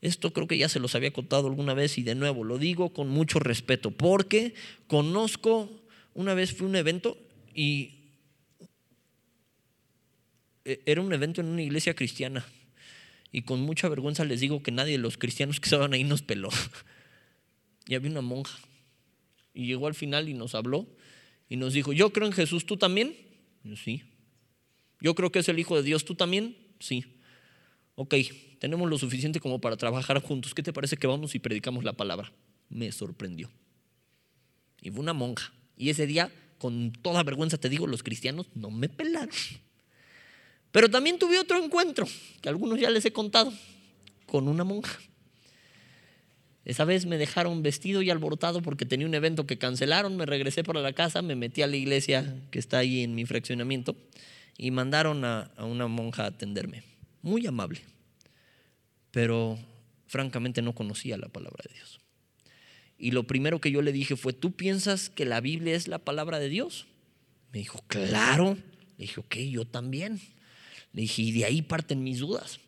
esto creo que ya se los había contado alguna vez y de nuevo lo digo con mucho respeto porque conozco, una vez fui a un evento y e, era un evento en una iglesia cristiana y con mucha vergüenza les digo que nadie de los cristianos que estaban ahí nos peló. Y había una monja y llegó al final y nos habló y nos dijo, yo creo en Jesús, ¿tú también? Sí. Yo creo que es el Hijo de Dios, ¿tú también? Sí. Ok, tenemos lo suficiente como para trabajar juntos. ¿Qué te parece que vamos y predicamos la palabra? Me sorprendió. Y fue una monja. Y ese día con toda vergüenza te digo, los cristianos no me pelaron. Pero también tuve otro encuentro, que algunos ya les he contado, con una monja. Esa vez me dejaron vestido y alborotado porque tenía un evento que cancelaron, me regresé para la casa, me metí a la iglesia que está ahí en mi fraccionamiento y mandaron a, a una monja a atenderme. Muy amable, pero francamente no conocía la palabra de Dios. Y lo primero que yo le dije fue, ¿tú piensas que la Biblia es la palabra de Dios? Me dijo, claro. Le dije, ok, yo también. Le dije, y de ahí parten mis dudas.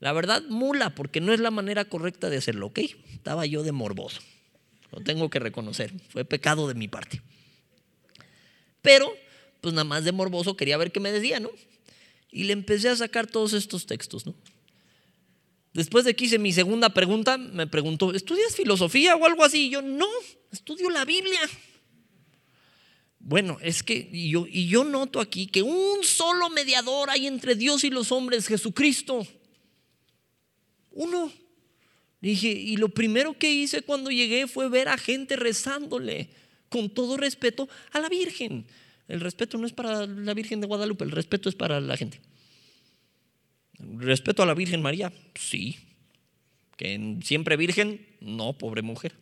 La verdad, mula, porque no es la manera correcta de hacerlo, ¿ok? Estaba yo de morboso. Lo tengo que reconocer. Fue pecado de mi parte. Pero, pues nada más de morboso quería ver qué me decía, ¿no? Y le empecé a sacar todos estos textos, ¿no? Después de que hice mi segunda pregunta, me preguntó, ¿estudias filosofía o algo así? Y yo, no, estudio la Biblia. Bueno, es que yo, y yo noto aquí que un solo mediador hay entre Dios y los hombres, Jesucristo. Uno. Dije, y lo primero que hice cuando llegué fue ver a gente rezándole, con todo respeto, a la Virgen. El respeto no es para la Virgen de Guadalupe, el respeto es para la gente. Respeto a la Virgen María, sí. Que siempre virgen, no, pobre mujer.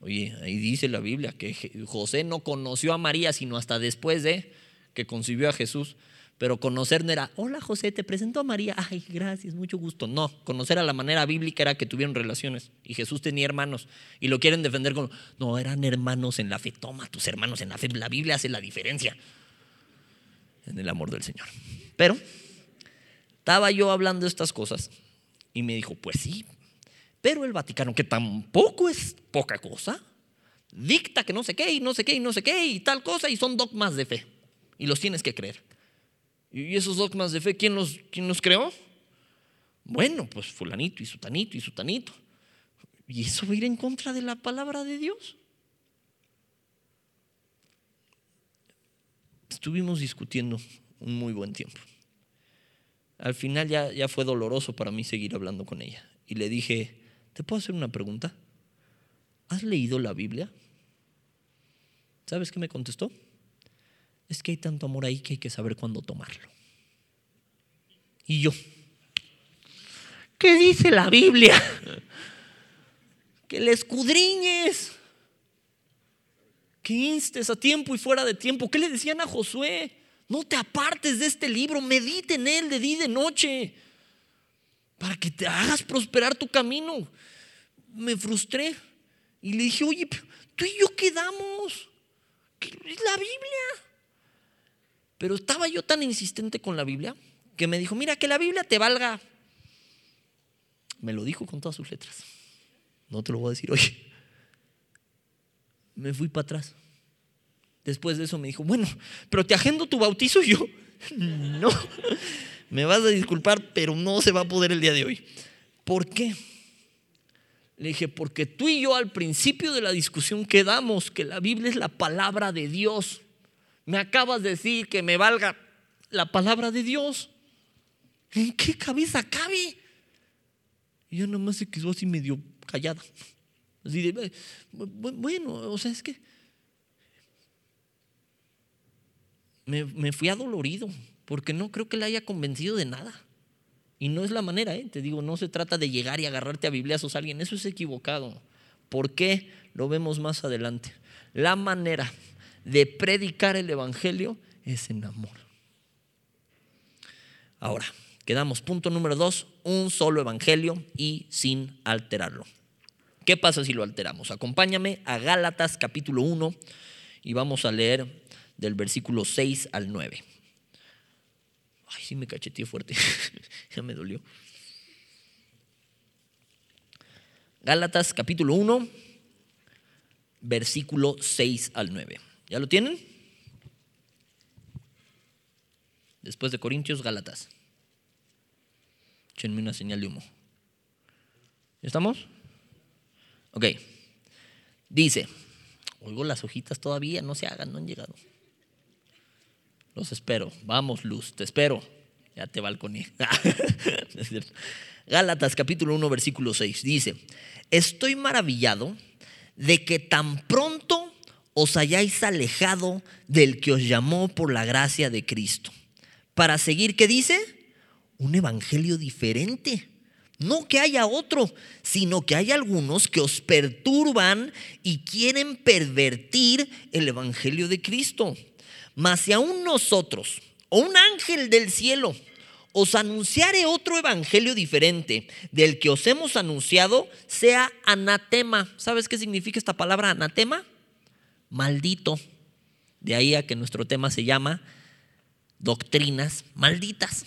Oye, ahí dice la Biblia que José no conoció a María sino hasta después de que concibió a Jesús. Pero conocer no era, hola José, te presento a María, ay, gracias, mucho gusto. No, conocer a la manera bíblica era que tuvieron relaciones y Jesús tenía hermanos y lo quieren defender como, no, eran hermanos en la fe, toma tus hermanos en la fe, la Biblia hace la diferencia en el amor del Señor. Pero estaba yo hablando de estas cosas y me dijo, pues sí, pero el Vaticano, que tampoco es poca cosa, dicta que no sé qué y no sé qué y no sé qué y tal cosa y son dogmas de fe y los tienes que creer. ¿Y esos dogmas de fe quién los, quién los creó? Bueno, pues fulanito y sutanito y sutanito. ¿Y eso va a ir en contra de la palabra de Dios? Estuvimos discutiendo un muy buen tiempo. Al final ya, ya fue doloroso para mí seguir hablando con ella. Y le dije, ¿te puedo hacer una pregunta? ¿Has leído la Biblia? ¿Sabes qué me contestó? Es que hay tanto amor ahí que hay que saber cuándo tomarlo. Y yo, ¿qué dice la Biblia? Que le escudriñes, que instes a tiempo y fuera de tiempo. ¿Qué le decían a Josué? No te apartes de este libro, medite en él de día y de noche, para que te hagas prosperar tu camino. Me frustré y le dije, oye, tú y yo quedamos. Es la Biblia. Pero estaba yo tan insistente con la Biblia que me dijo, mira, que la Biblia te valga. Me lo dijo con todas sus letras. No te lo voy a decir hoy. Me fui para atrás. Después de eso me dijo, bueno, pero te agendo tu bautizo y yo, no, me vas a disculpar, pero no se va a poder el día de hoy. ¿Por qué? Le dije, porque tú y yo al principio de la discusión quedamos que la Biblia es la palabra de Dios. Me acabas de decir que me valga la palabra de Dios. ¿En qué cabeza cabe? Y yo nomás se quedó así medio callada. Así de, bueno, o sea, es que me, fui adolorido, porque no creo que le haya convencido de nada. Y no es la manera, ¿eh? te digo, no se trata de llegar y agarrarte a bibliazos a alguien, eso es equivocado. ¿Por qué? Lo vemos más adelante. La manera de predicar el Evangelio es en amor. Ahora, quedamos punto número dos, un solo Evangelio y sin alterarlo. ¿Qué pasa si lo alteramos? Acompáñame a Gálatas capítulo 1 y vamos a leer del versículo 6 al 9. Ay, sí me cacheteé fuerte, ya me dolió. Gálatas capítulo 1, versículo 6 al 9. ¿Ya lo tienen? Después de Corintios, Gálatas. Échenme una señal de humo. ¿Ya estamos? Ok. Dice, oigo las hojitas todavía, no se hagan, no han llegado. Los espero. Vamos, Luz, te espero. Ya te balconé. Gálatas capítulo 1, versículo 6. Dice, estoy maravillado de que tan pronto os hayáis alejado del que os llamó por la gracia de Cristo. Para seguir, ¿qué dice? Un evangelio diferente. No que haya otro, sino que hay algunos que os perturban y quieren pervertir el evangelio de Cristo. Mas si aún nosotros, o un ángel del cielo, os anunciare otro evangelio diferente del que os hemos anunciado, sea anatema. ¿Sabes qué significa esta palabra anatema? Maldito. De ahí a que nuestro tema se llama doctrinas malditas.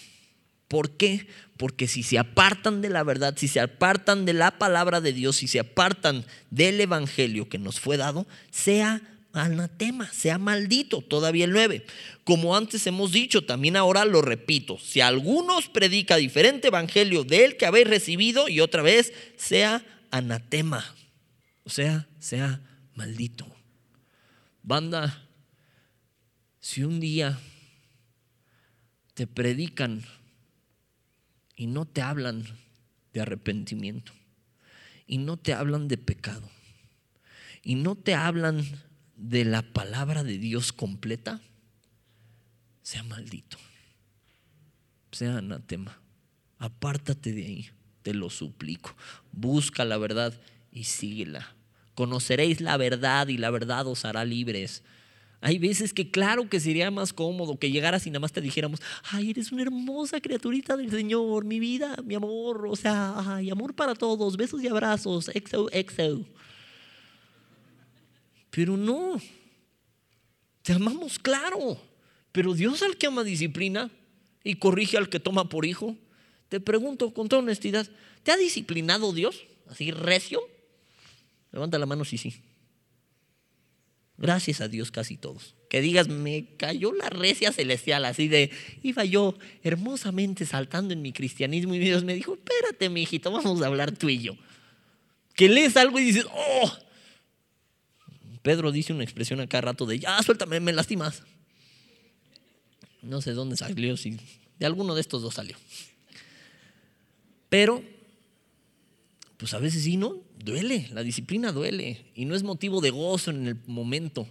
¿Por qué? Porque si se apartan de la verdad, si se apartan de la palabra de Dios, si se apartan del evangelio que nos fue dado, sea anatema, sea maldito. Todavía el 9. Como antes hemos dicho, también ahora lo repito. Si algunos predica diferente evangelio del que habéis recibido, y otra vez, sea anatema. O sea, sea maldito. Banda, si un día te predican y no te hablan de arrepentimiento, y no te hablan de pecado, y no te hablan de la palabra de Dios completa, sea maldito, sea anatema. Apártate de ahí, te lo suplico. Busca la verdad y síguela. Conoceréis la verdad y la verdad os hará libres. Hay veces que claro que sería más cómodo que llegaras y nada más te dijéramos, ay, eres una hermosa criaturita del Señor, mi vida, mi amor, o sea, ay, amor para todos, besos y abrazos, exo, exo. Pero no, te amamos claro, pero Dios al que ama disciplina y corrige al que toma por hijo, te pregunto con toda honestidad, ¿te ha disciplinado Dios así recio? Levanta la mano si sí. Gracias a Dios casi todos. Que digas, me cayó la recia celestial, así de, iba yo hermosamente saltando en mi cristianismo y Dios me dijo, espérate, mi hijito, vamos a hablar tú y yo. Que lees algo y dices, oh. Pedro dice una expresión acá rato de, ya, suéltame, me lastimas. No sé dónde salió, si de alguno de estos dos salió. Pero pues a veces sí, ¿no? Duele, la disciplina duele y no es motivo de gozo en el momento,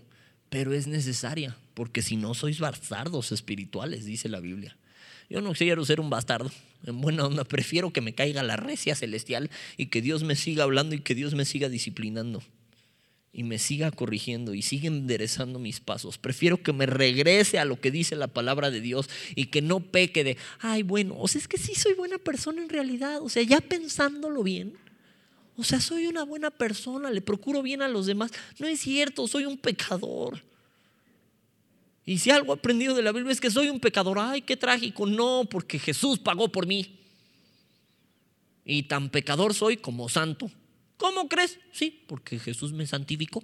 pero es necesaria, porque si no sois bastardos espirituales, dice la Biblia. Yo no quiero ser un bastardo, en buena onda, prefiero que me caiga la recia celestial y que Dios me siga hablando y que Dios me siga disciplinando y me siga corrigiendo y siga enderezando mis pasos. Prefiero que me regrese a lo que dice la palabra de Dios y que no peque de, ay, bueno, o sea, es que sí soy buena persona en realidad, o sea, ya pensándolo bien o sea, soy una buena persona, le procuro bien a los demás. No es cierto, soy un pecador. Y si algo he aprendido de la Biblia es que soy un pecador, ay, qué trágico. No, porque Jesús pagó por mí. Y tan pecador soy como santo. ¿Cómo crees? Sí, porque Jesús me santificó.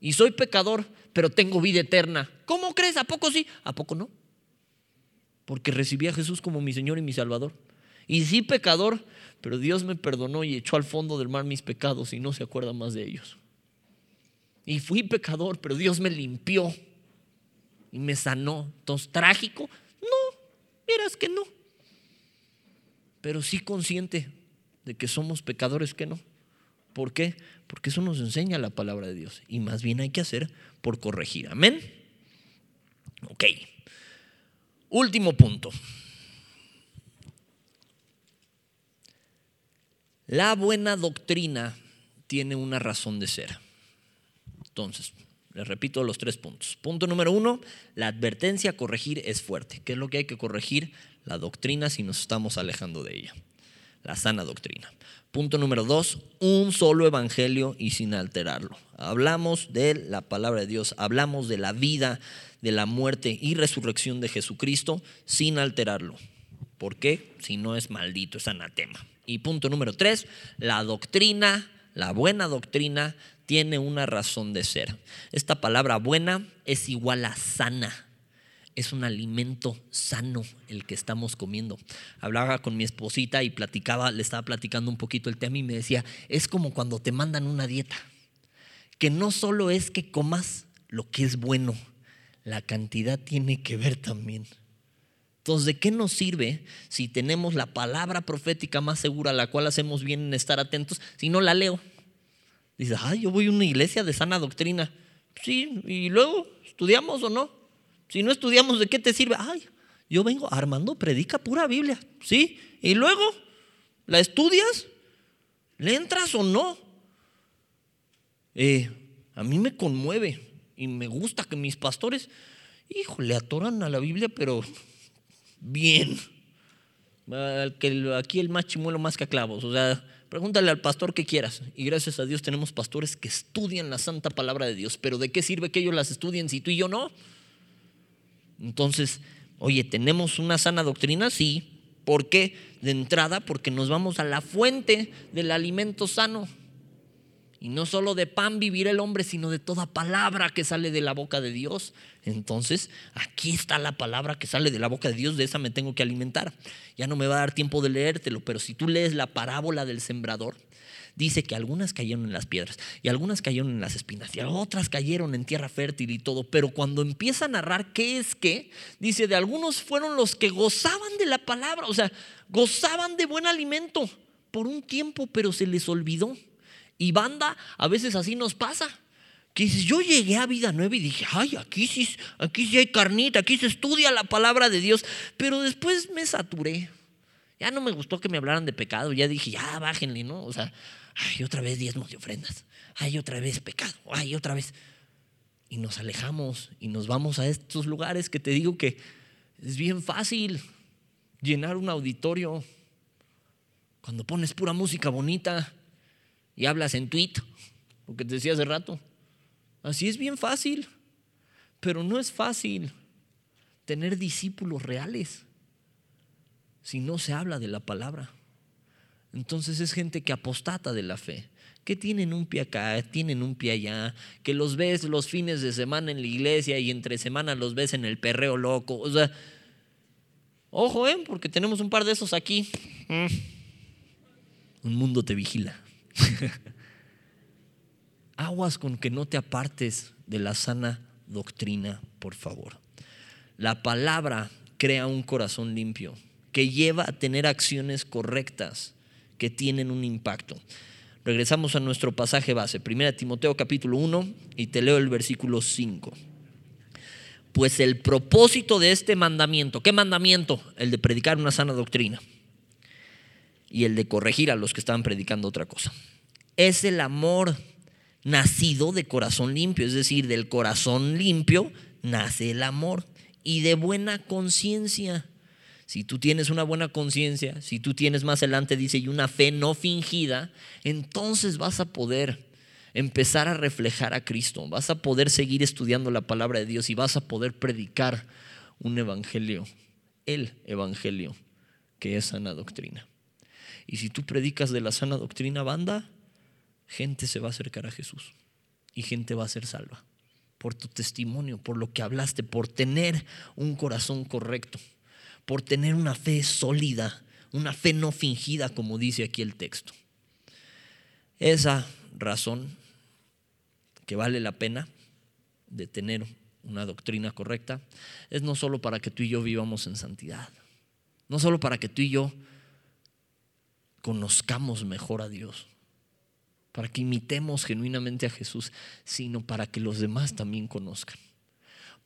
Y soy pecador, pero tengo vida eterna. ¿Cómo crees? ¿A poco sí? ¿A poco no? Porque recibí a Jesús como mi Señor y mi Salvador. Y sí, pecador, pero Dios me perdonó y echó al fondo del mar mis pecados y no se acuerda más de ellos. Y fui pecador, pero Dios me limpió y me sanó. Entonces, trágico, no, miras que no. Pero sí consciente de que somos pecadores que no. ¿Por qué? Porque eso nos enseña la palabra de Dios. Y más bien hay que hacer por corregir. Amén. Ok. Último punto. La buena doctrina tiene una razón de ser. Entonces, les repito los tres puntos. Punto número uno, la advertencia a corregir es fuerte. ¿Qué es lo que hay que corregir? La doctrina si nos estamos alejando de ella. La sana doctrina. Punto número dos, un solo evangelio y sin alterarlo. Hablamos de la palabra de Dios, hablamos de la vida, de la muerte y resurrección de Jesucristo sin alterarlo. ¿Por qué? Si no es maldito, es anatema. Y punto número tres, la doctrina, la buena doctrina, tiene una razón de ser. Esta palabra buena es igual a sana. Es un alimento sano el que estamos comiendo. Hablaba con mi esposita y platicaba, le estaba platicando un poquito el tema y me decía, es como cuando te mandan una dieta, que no solo es que comas lo que es bueno, la cantidad tiene que ver también. Entonces, ¿de qué nos sirve si tenemos la palabra profética más segura, a la cual hacemos bien en estar atentos, si no la leo? Dices, ay, yo voy a una iglesia de sana doctrina. Sí, y luego, ¿estudiamos o no? Si no estudiamos, ¿de qué te sirve? Ay, yo vengo, Armando predica pura Biblia. Sí, y luego, ¿la estudias? ¿Le entras o no? Eh, a mí me conmueve y me gusta que mis pastores, hijo, le atoran a la Biblia, pero bien. Aquí el más más que clavos. O sea, pregúntale al pastor que quieras. Y gracias a Dios tenemos pastores que estudian la santa palabra de Dios. Pero ¿de qué sirve que ellos las estudien si tú y yo no? Entonces, oye, ¿tenemos una sana doctrina? Sí. ¿Por qué? De entrada, porque nos vamos a la fuente del alimento sano. Y no solo de pan vivirá el hombre, sino de toda palabra que sale de la boca de Dios. Entonces, aquí está la palabra que sale de la boca de Dios, de esa me tengo que alimentar. Ya no me va a dar tiempo de leértelo, pero si tú lees la parábola del sembrador, dice que algunas cayeron en las piedras y algunas cayeron en las espinas y otras cayeron en tierra fértil y todo. Pero cuando empieza a narrar qué es qué, dice, de algunos fueron los que gozaban de la palabra, o sea, gozaban de buen alimento por un tiempo, pero se les olvidó. Y banda, a veces así nos pasa. Que yo llegué a vida nueva y dije, ay, aquí sí, aquí sí hay carnita, aquí se estudia la palabra de Dios. Pero después me saturé. Ya no me gustó que me hablaran de pecado. Ya dije, ya bájenle, ¿no? O sea, ay, otra vez diezmos y ofrendas. Ay, otra vez pecado. Ay, otra vez. Y nos alejamos y nos vamos a estos lugares que te digo que es bien fácil llenar un auditorio cuando pones pura música bonita y hablas en tweet, lo que te decía hace rato. Así es bien fácil, pero no es fácil tener discípulos reales si no se habla de la palabra. Entonces es gente que apostata de la fe, que tienen un pie acá, tienen un pie allá, que los ves los fines de semana en la iglesia y entre semana los ves en el perreo loco. O sea, ojo, ¿eh? porque tenemos un par de esos aquí. Mm. Un mundo te vigila. Aguas con que no te apartes de la sana doctrina, por favor. La palabra crea un corazón limpio que lleva a tener acciones correctas que tienen un impacto. Regresamos a nuestro pasaje base, 1 Timoteo capítulo 1, y te leo el versículo 5. Pues el propósito de este mandamiento, ¿qué mandamiento? El de predicar una sana doctrina y el de corregir a los que estaban predicando otra cosa. Es el amor nacido de corazón limpio, es decir, del corazón limpio nace el amor y de buena conciencia. Si tú tienes una buena conciencia, si tú tienes más adelante, dice, y una fe no fingida, entonces vas a poder empezar a reflejar a Cristo, vas a poder seguir estudiando la palabra de Dios y vas a poder predicar un evangelio, el evangelio, que es sana doctrina. Y si tú predicas de la sana doctrina banda, gente se va a acercar a Jesús y gente va a ser salva por tu testimonio, por lo que hablaste, por tener un corazón correcto, por tener una fe sólida, una fe no fingida, como dice aquí el texto. Esa razón que vale la pena de tener una doctrina correcta es no solo para que tú y yo vivamos en santidad, no solo para que tú y yo conozcamos mejor a Dios, para que imitemos genuinamente a Jesús, sino para que los demás también conozcan.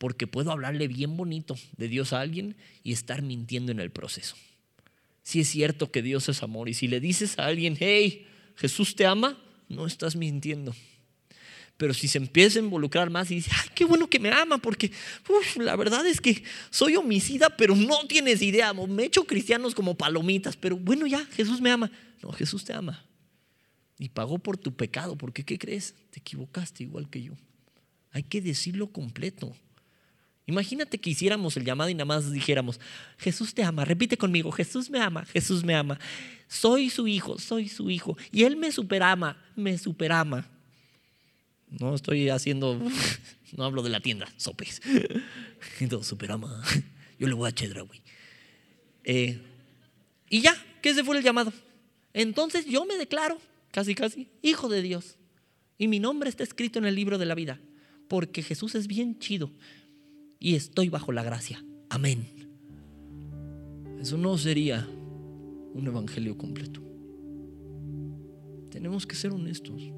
Porque puedo hablarle bien bonito de Dios a alguien y estar mintiendo en el proceso. Si es cierto que Dios es amor y si le dices a alguien, hey, Jesús te ama, no estás mintiendo. Pero si se empieza a involucrar más y dice, ay, qué bueno que me ama, porque la verdad es que soy homicida, pero no tienes idea. Me he hecho cristianos como palomitas, pero bueno, ya, Jesús me ama. No, Jesús te ama. Y pagó por tu pecado, porque ¿qué crees? Te equivocaste igual que yo. Hay que decirlo completo. Imagínate que hiciéramos el llamado y nada más dijéramos, Jesús te ama, repite conmigo, Jesús me ama, Jesús me ama. Soy su hijo, soy su hijo. Y Él me superama, me superama. No estoy haciendo, no hablo de la tienda, sopes. No, superama. Yo le voy a chedra, güey. Eh, y ya, que ese fue el llamado. Entonces yo me declaro, casi, casi, hijo de Dios. Y mi nombre está escrito en el libro de la vida. Porque Jesús es bien chido. Y estoy bajo la gracia. Amén. Eso no sería un evangelio completo. Tenemos que ser honestos.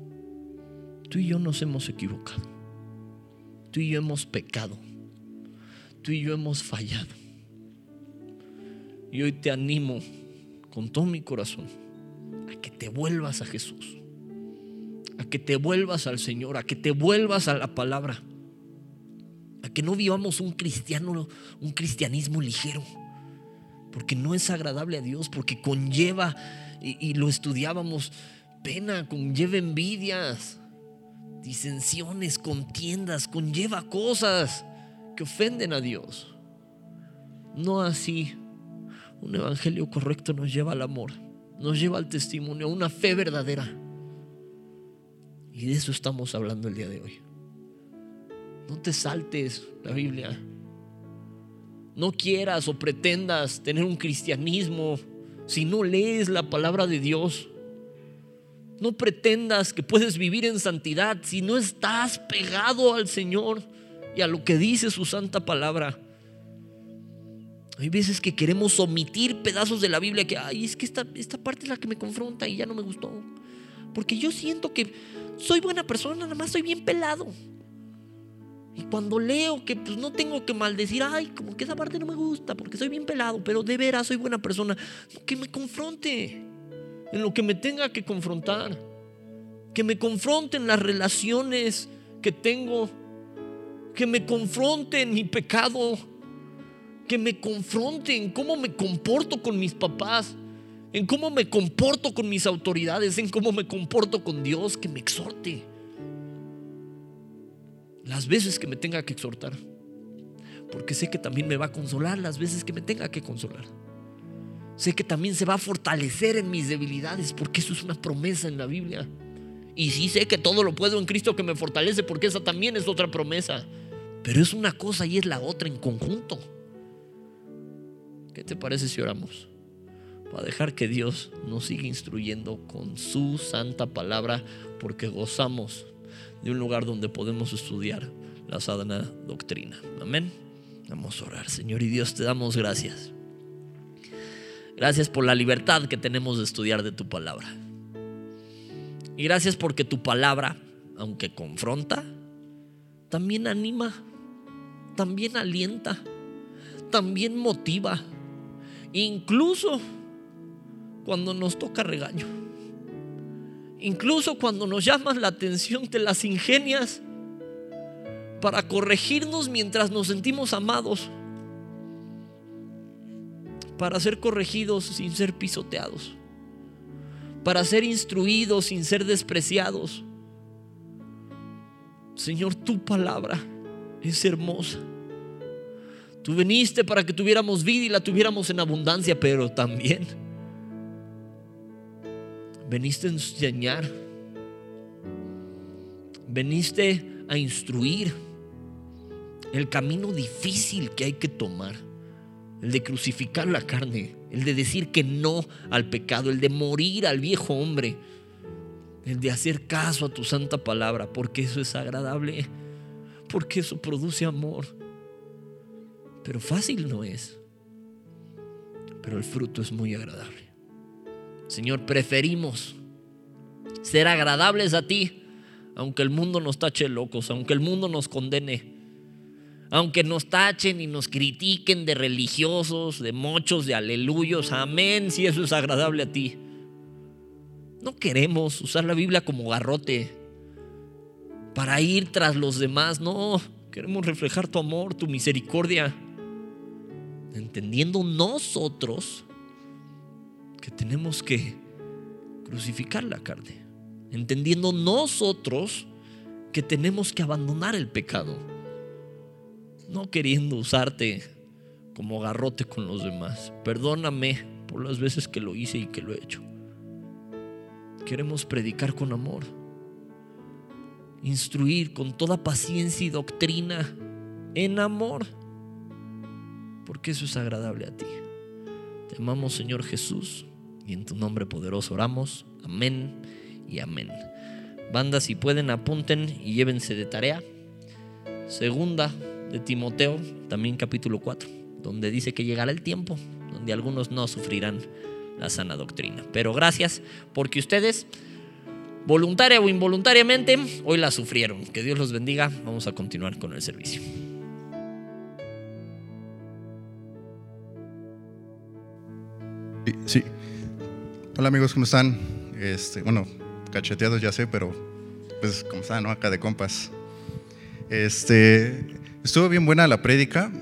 tú y yo nos hemos equivocado. Tú y yo hemos pecado. Tú y yo hemos fallado. Y hoy te animo con todo mi corazón a que te vuelvas a Jesús. A que te vuelvas al Señor, a que te vuelvas a la palabra. Que no vivamos un cristiano, un cristianismo ligero. Porque no es agradable a Dios, porque conlleva, y, y lo estudiábamos, pena, conlleva envidias, disensiones, contiendas, conlleva cosas que ofenden a Dios. No así. Un evangelio correcto nos lleva al amor, nos lleva al testimonio, a una fe verdadera. Y de eso estamos hablando el día de hoy. No te saltes la Biblia. No quieras o pretendas tener un cristianismo si no lees la palabra de Dios. No pretendas que puedes vivir en santidad si no estás pegado al Señor y a lo que dice su santa palabra. Hay veces que queremos omitir pedazos de la Biblia que, ay, es que esta, esta parte es la que me confronta y ya no me gustó. Porque yo siento que soy buena persona, nada más soy bien pelado. Y cuando leo que pues, no tengo que maldecir, ay, como que esa parte no me gusta porque soy bien pelado, pero de veras soy buena persona, que me confronte en lo que me tenga que confrontar. Que me confronten las relaciones que tengo. Que me confronten mi pecado. Que me confronten cómo me comporto con mis papás. En cómo me comporto con mis autoridades. En cómo me comporto con Dios. Que me exhorte. Las veces que me tenga que exhortar. Porque sé que también me va a consolar las veces que me tenga que consolar. Sé que también se va a fortalecer en mis debilidades, porque eso es una promesa en la Biblia. Y sí sé que todo lo puedo en Cristo que me fortalece, porque esa también es otra promesa. Pero es una cosa y es la otra en conjunto. ¿Qué te parece si oramos? Para dejar que Dios nos siga instruyendo con su santa palabra, porque gozamos de un lugar donde podemos estudiar la sana doctrina. Amén. Vamos a orar, Señor y Dios, te damos gracias. Gracias por la libertad que tenemos de estudiar de tu palabra. Y gracias porque tu palabra, aunque confronta, también anima, también alienta, también motiva, incluso cuando nos toca regaño. Incluso cuando nos llamas la atención, te las ingenias para corregirnos mientras nos sentimos amados para ser corregidos sin ser pisoteados, para ser instruidos sin ser despreciados. Señor, tu palabra es hermosa. Tú viniste para que tuviéramos vida y la tuviéramos en abundancia, pero también veniste a enseñar, veniste a instruir el camino difícil que hay que tomar el de crucificar la carne, el de decir que no al pecado, el de morir al viejo hombre, el de hacer caso a tu santa palabra, porque eso es agradable, porque eso produce amor. Pero fácil no es, pero el fruto es muy agradable. Señor, preferimos ser agradables a ti, aunque el mundo nos tache locos, aunque el mundo nos condene aunque nos tachen y nos critiquen de religiosos, de mochos, de aleluyos, amén, si eso es agradable a ti. No queremos usar la Biblia como garrote para ir tras los demás, no, queremos reflejar tu amor, tu misericordia, entendiendo nosotros que tenemos que crucificar la carne, entendiendo nosotros que tenemos que abandonar el pecado no queriendo usarte como garrote con los demás. Perdóname por las veces que lo hice y que lo he hecho. Queremos predicar con amor, instruir con toda paciencia y doctrina en amor, porque eso es agradable a ti. Te amamos Señor Jesús en tu nombre poderoso oramos. Amén y amén. Bandas, si pueden, apunten y llévense de tarea. Segunda de Timoteo, también capítulo 4, donde dice que llegará el tiempo donde algunos no sufrirán la sana doctrina. Pero gracias porque ustedes voluntaria o involuntariamente, hoy la sufrieron. Que Dios los bendiga. Vamos a continuar con el servicio. Sí. Hola amigos, ¿cómo están? Este, bueno, cacheteados ya sé, pero pues como están, ¿no? Acá de compas. Este, estuvo bien buena la prédica.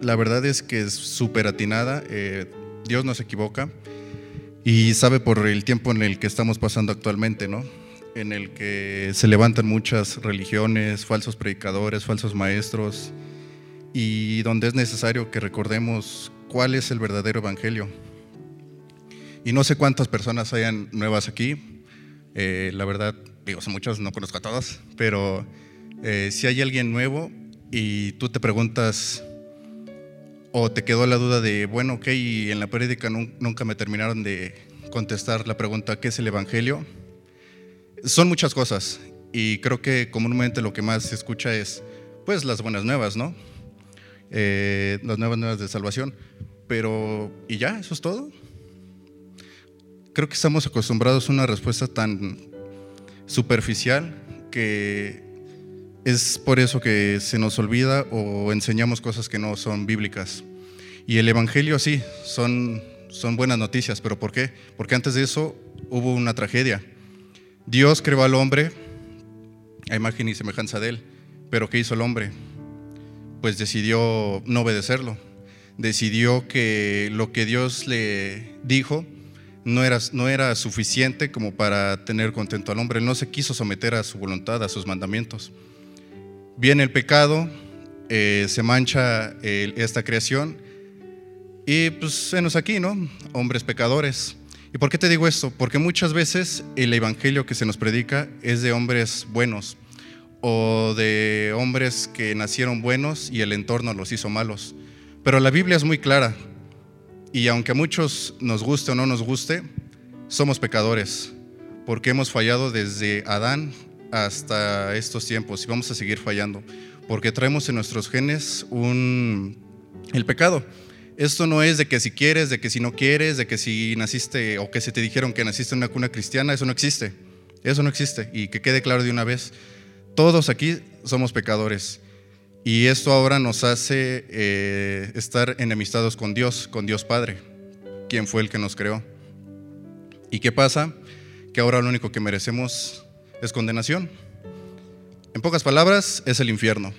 La verdad es que es súper atinada. Eh, Dios no se equivoca y sabe por el tiempo en el que estamos pasando actualmente, ¿no? En el que se levantan muchas religiones, falsos predicadores, falsos maestros, y donde es necesario que recordemos cuál es el verdadero evangelio. Y no sé cuántas personas hayan nuevas aquí, eh, la verdad, digo, son muchos, no conozco a todos, pero eh, si hay alguien nuevo y tú te preguntas, o te quedó la duda de, bueno, ok, y en la prédica nunca me terminaron de contestar la pregunta, ¿qué es el Evangelio? Son muchas cosas y creo que comúnmente lo que más se escucha es, pues, las buenas nuevas, ¿no? Eh, las nuevas nuevas de salvación. Pero, ¿y ya? ¿Eso es todo? Creo que estamos acostumbrados a una respuesta tan superficial que es por eso que se nos olvida o enseñamos cosas que no son bíblicas. Y el Evangelio sí, son, son buenas noticias, pero ¿por qué? Porque antes de eso hubo una tragedia. Dios creó al hombre a imagen y semejanza de él, pero ¿qué hizo el hombre? Pues decidió no obedecerlo, decidió que lo que Dios le dijo no era, no era suficiente como para tener contento al hombre, él no se quiso someter a su voluntad, a sus mandamientos viene el pecado, eh, se mancha esta creación y pues venos aquí, ¿no? Hombres pecadores. ¿Y por qué te digo esto? Porque muchas veces el evangelio que se nos predica es de hombres buenos o de hombres que nacieron buenos y el entorno los hizo malos. Pero la Biblia es muy clara y aunque a muchos nos guste o no nos guste, somos pecadores porque hemos fallado desde Adán hasta estos tiempos y vamos a seguir fallando, porque traemos en nuestros genes un, el pecado. Esto no es de que si quieres, de que si no quieres, de que si naciste o que se te dijeron que naciste en una cuna cristiana, eso no existe. Eso no existe. Y que quede claro de una vez, todos aquí somos pecadores. Y esto ahora nos hace eh, estar enemistados con Dios, con Dios Padre, quien fue el que nos creó. ¿Y qué pasa? Que ahora lo único que merecemos es condenación. En pocas palabras, es el infierno.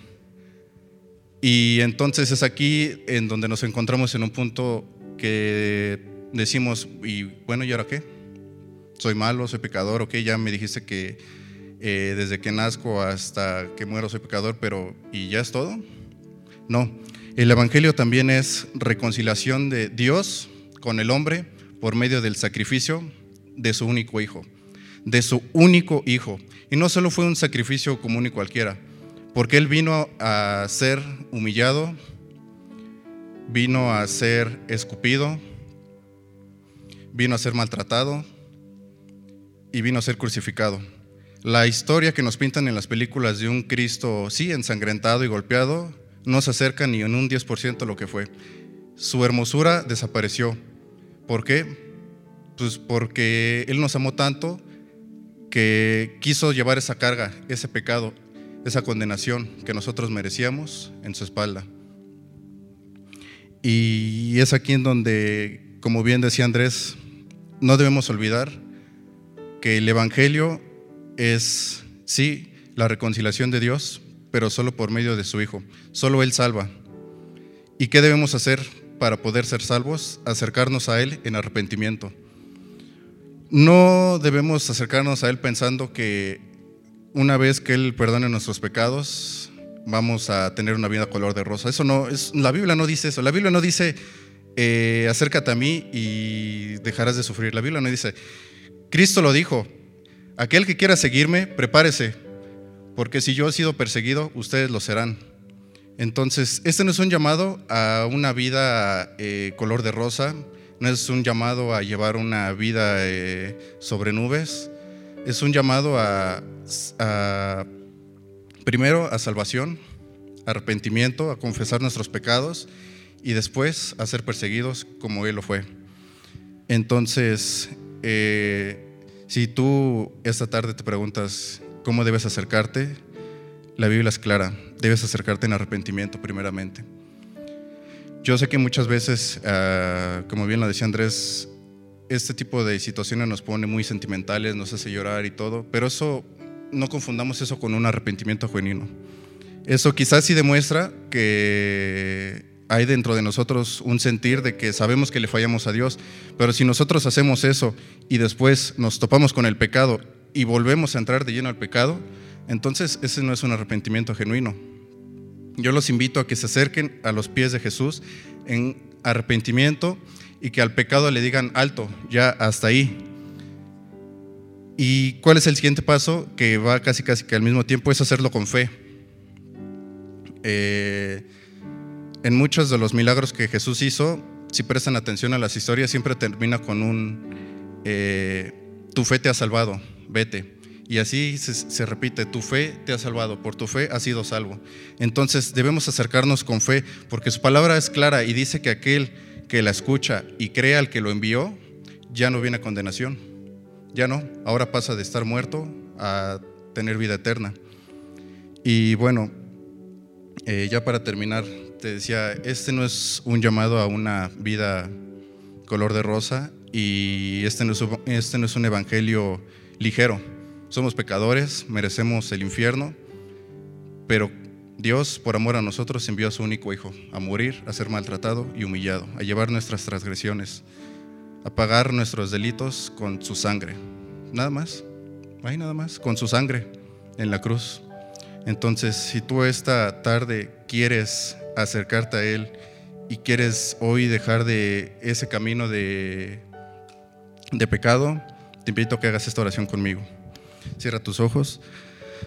Y entonces es aquí en donde nos encontramos en un punto que decimos, y bueno, ¿y ahora qué? Soy malo, soy pecador, ok, ya me dijiste que eh, desde que nazco hasta que muero soy pecador, pero ¿y ya es todo? No, el Evangelio también es reconciliación de Dios con el hombre por medio del sacrificio de su único Hijo de su único hijo. Y no solo fue un sacrificio común y cualquiera, porque él vino a ser humillado, vino a ser escupido, vino a ser maltratado y vino a ser crucificado. La historia que nos pintan en las películas de un Cristo, sí, ensangrentado y golpeado, no se acerca ni en un 10% a lo que fue. Su hermosura desapareció. ¿Por qué? Pues porque Él nos amó tanto que quiso llevar esa carga, ese pecado, esa condenación que nosotros merecíamos en su espalda. Y es aquí en donde, como bien decía Andrés, no debemos olvidar que el Evangelio es, sí, la reconciliación de Dios, pero solo por medio de su Hijo. Solo Él salva. ¿Y qué debemos hacer para poder ser salvos? Acercarnos a Él en arrepentimiento. No debemos acercarnos a Él pensando que una vez que Él perdone nuestros pecados, vamos a tener una vida color de rosa. Eso no, es, la Biblia no dice eso. La Biblia no dice, eh, acércate a mí y dejarás de sufrir. La Biblia no dice, Cristo lo dijo, aquel que quiera seguirme, prepárese, porque si yo he sido perseguido, ustedes lo serán. Entonces, este no es un llamado a una vida eh, color de rosa, no es un llamado a llevar una vida eh, sobre nubes, es un llamado a, primero a salvación, arrepentimiento, a confesar nuestros pecados y después a ser perseguidos como Él lo fue. Entonces, eh, Si tú esta tarde te preguntas cómo debes acercarte, la Biblia es clara, debes acercarte en arrepentimiento primeramente. Yo sé que muchas veces, ah, como bien lo decía Andrés, este tipo de situaciones nos pone muy sentimentales, nos hace llorar y todo, pero eso, no confundamos eso con un arrepentimiento genuino. Eso quizás sí demuestra que hay dentro de nosotros un sentir de que sabemos que le fallamos a Dios, pero si nosotros hacemos eso y después nos topamos con el pecado y volvemos a entrar de lleno al pecado, entonces ese no es un arrepentimiento genuino. Yo los invito a que se acerquen a los pies de Jesús en arrepentimiento y que al pecado le digan alto, ya hasta ahí. ¿Y cuál es el siguiente paso? Que va casi casi que al mismo tiempo es hacerlo con fe. Eh, en muchos de los milagros que Jesús hizo, si prestan atención a las historias, siempre termina con un, eh, tu fe te ha salvado, vete. Y así se, repite, tu fe te ha salvado, por tu fe has sido salvo. Entonces debemos acercarnos con fe, porque su palabra es clara y dice que aquel que la escucha y cree al que lo envió, ya no viene a condenación. Ya no, ahora pasa de estar muerto a tener vida eterna. Y bueno, eh, ya para terminar, te decía, este no es un llamado a una vida color de rosa y este no es, este no es un evangelio ligero somos pecadores, merecemos el infierno, pero Dios, por amor a nosotros, envió a su único Hijo a morir, a ser maltratado y humillado, a llevar nuestras transgresiones, a pagar nuestros delitos con su sangre. Nada más, ahí nada más, con su sangre en la cruz. Entonces, si tú esta tarde quieres acercarte a Él y quieres hoy dejar de ese camino de, de pecado, te invito a que hagas esta oración conmigo. Cierra tus ojos.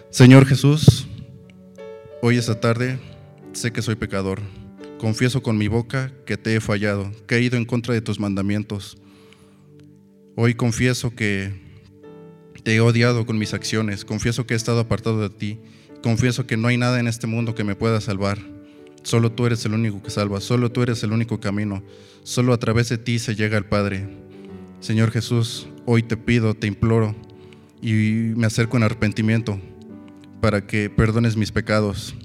Señor Jesús, hoy esta tarde sé que soy pecador. Confieso con mi boca que te he fallado, que he ido en contra de tus mandamientos. Hoy confieso que te he odiado con mis acciones. Confieso que he estado apartado de ti. Confieso que no hay nada en este mundo que me pueda salvar. Solo tú eres el único que salva. Solo tú eres el único camino. Solo a través de ti se llega al Padre. Señor Jesús, hoy te pido, te imploro y me acerco en arrepentimiento para que perdones mis pecados.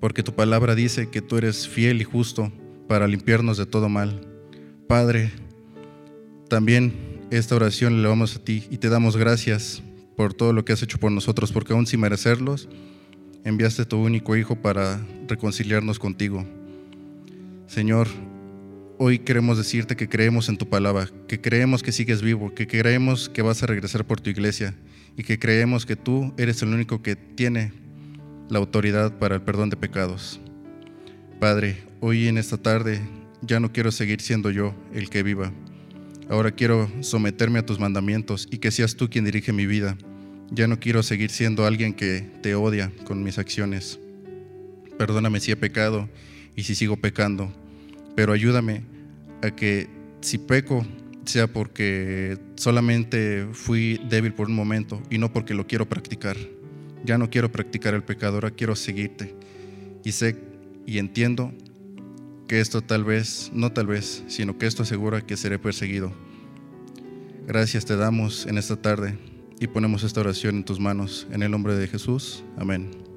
Porque tu palabra dice que tú eres fiel y justo para limpiarnos de todo mal. Padre, también esta oración le damos a ti y te damos gracias por todo lo que has hecho por nosotros, porque aún sin merecerlos, enviaste tu único Hijo para reconciliarnos contigo. Señor, Hoy queremos decirte que creemos en tu palabra, que creemos que sigues vivo, que creemos que vas a regresar por tu iglesia y que creemos que tú eres el único que tiene la autoridad para el perdón de pecados. Padre, hoy en esta tarde ya no quiero seguir siendo yo el que viva. Ahora quiero someterme a tus mandamientos y que seas tú quien dirige mi vida. Ya no quiero seguir siendo alguien que te odia con mis acciones. Perdóname si he pecado y si sigo pecando pero ayúdame a que si peco sea porque solamente fui débil por un momento y no porque lo quiero practicar. Ya no quiero practicar el pecado, ahora quiero seguirte. Y sé y entiendo que esto tal vez, no tal vez, sino que esto asegura que seré perseguido. Gracias te damos en esta tarde y ponemos esta oración en tus manos. En el nombre de Jesús. Amén.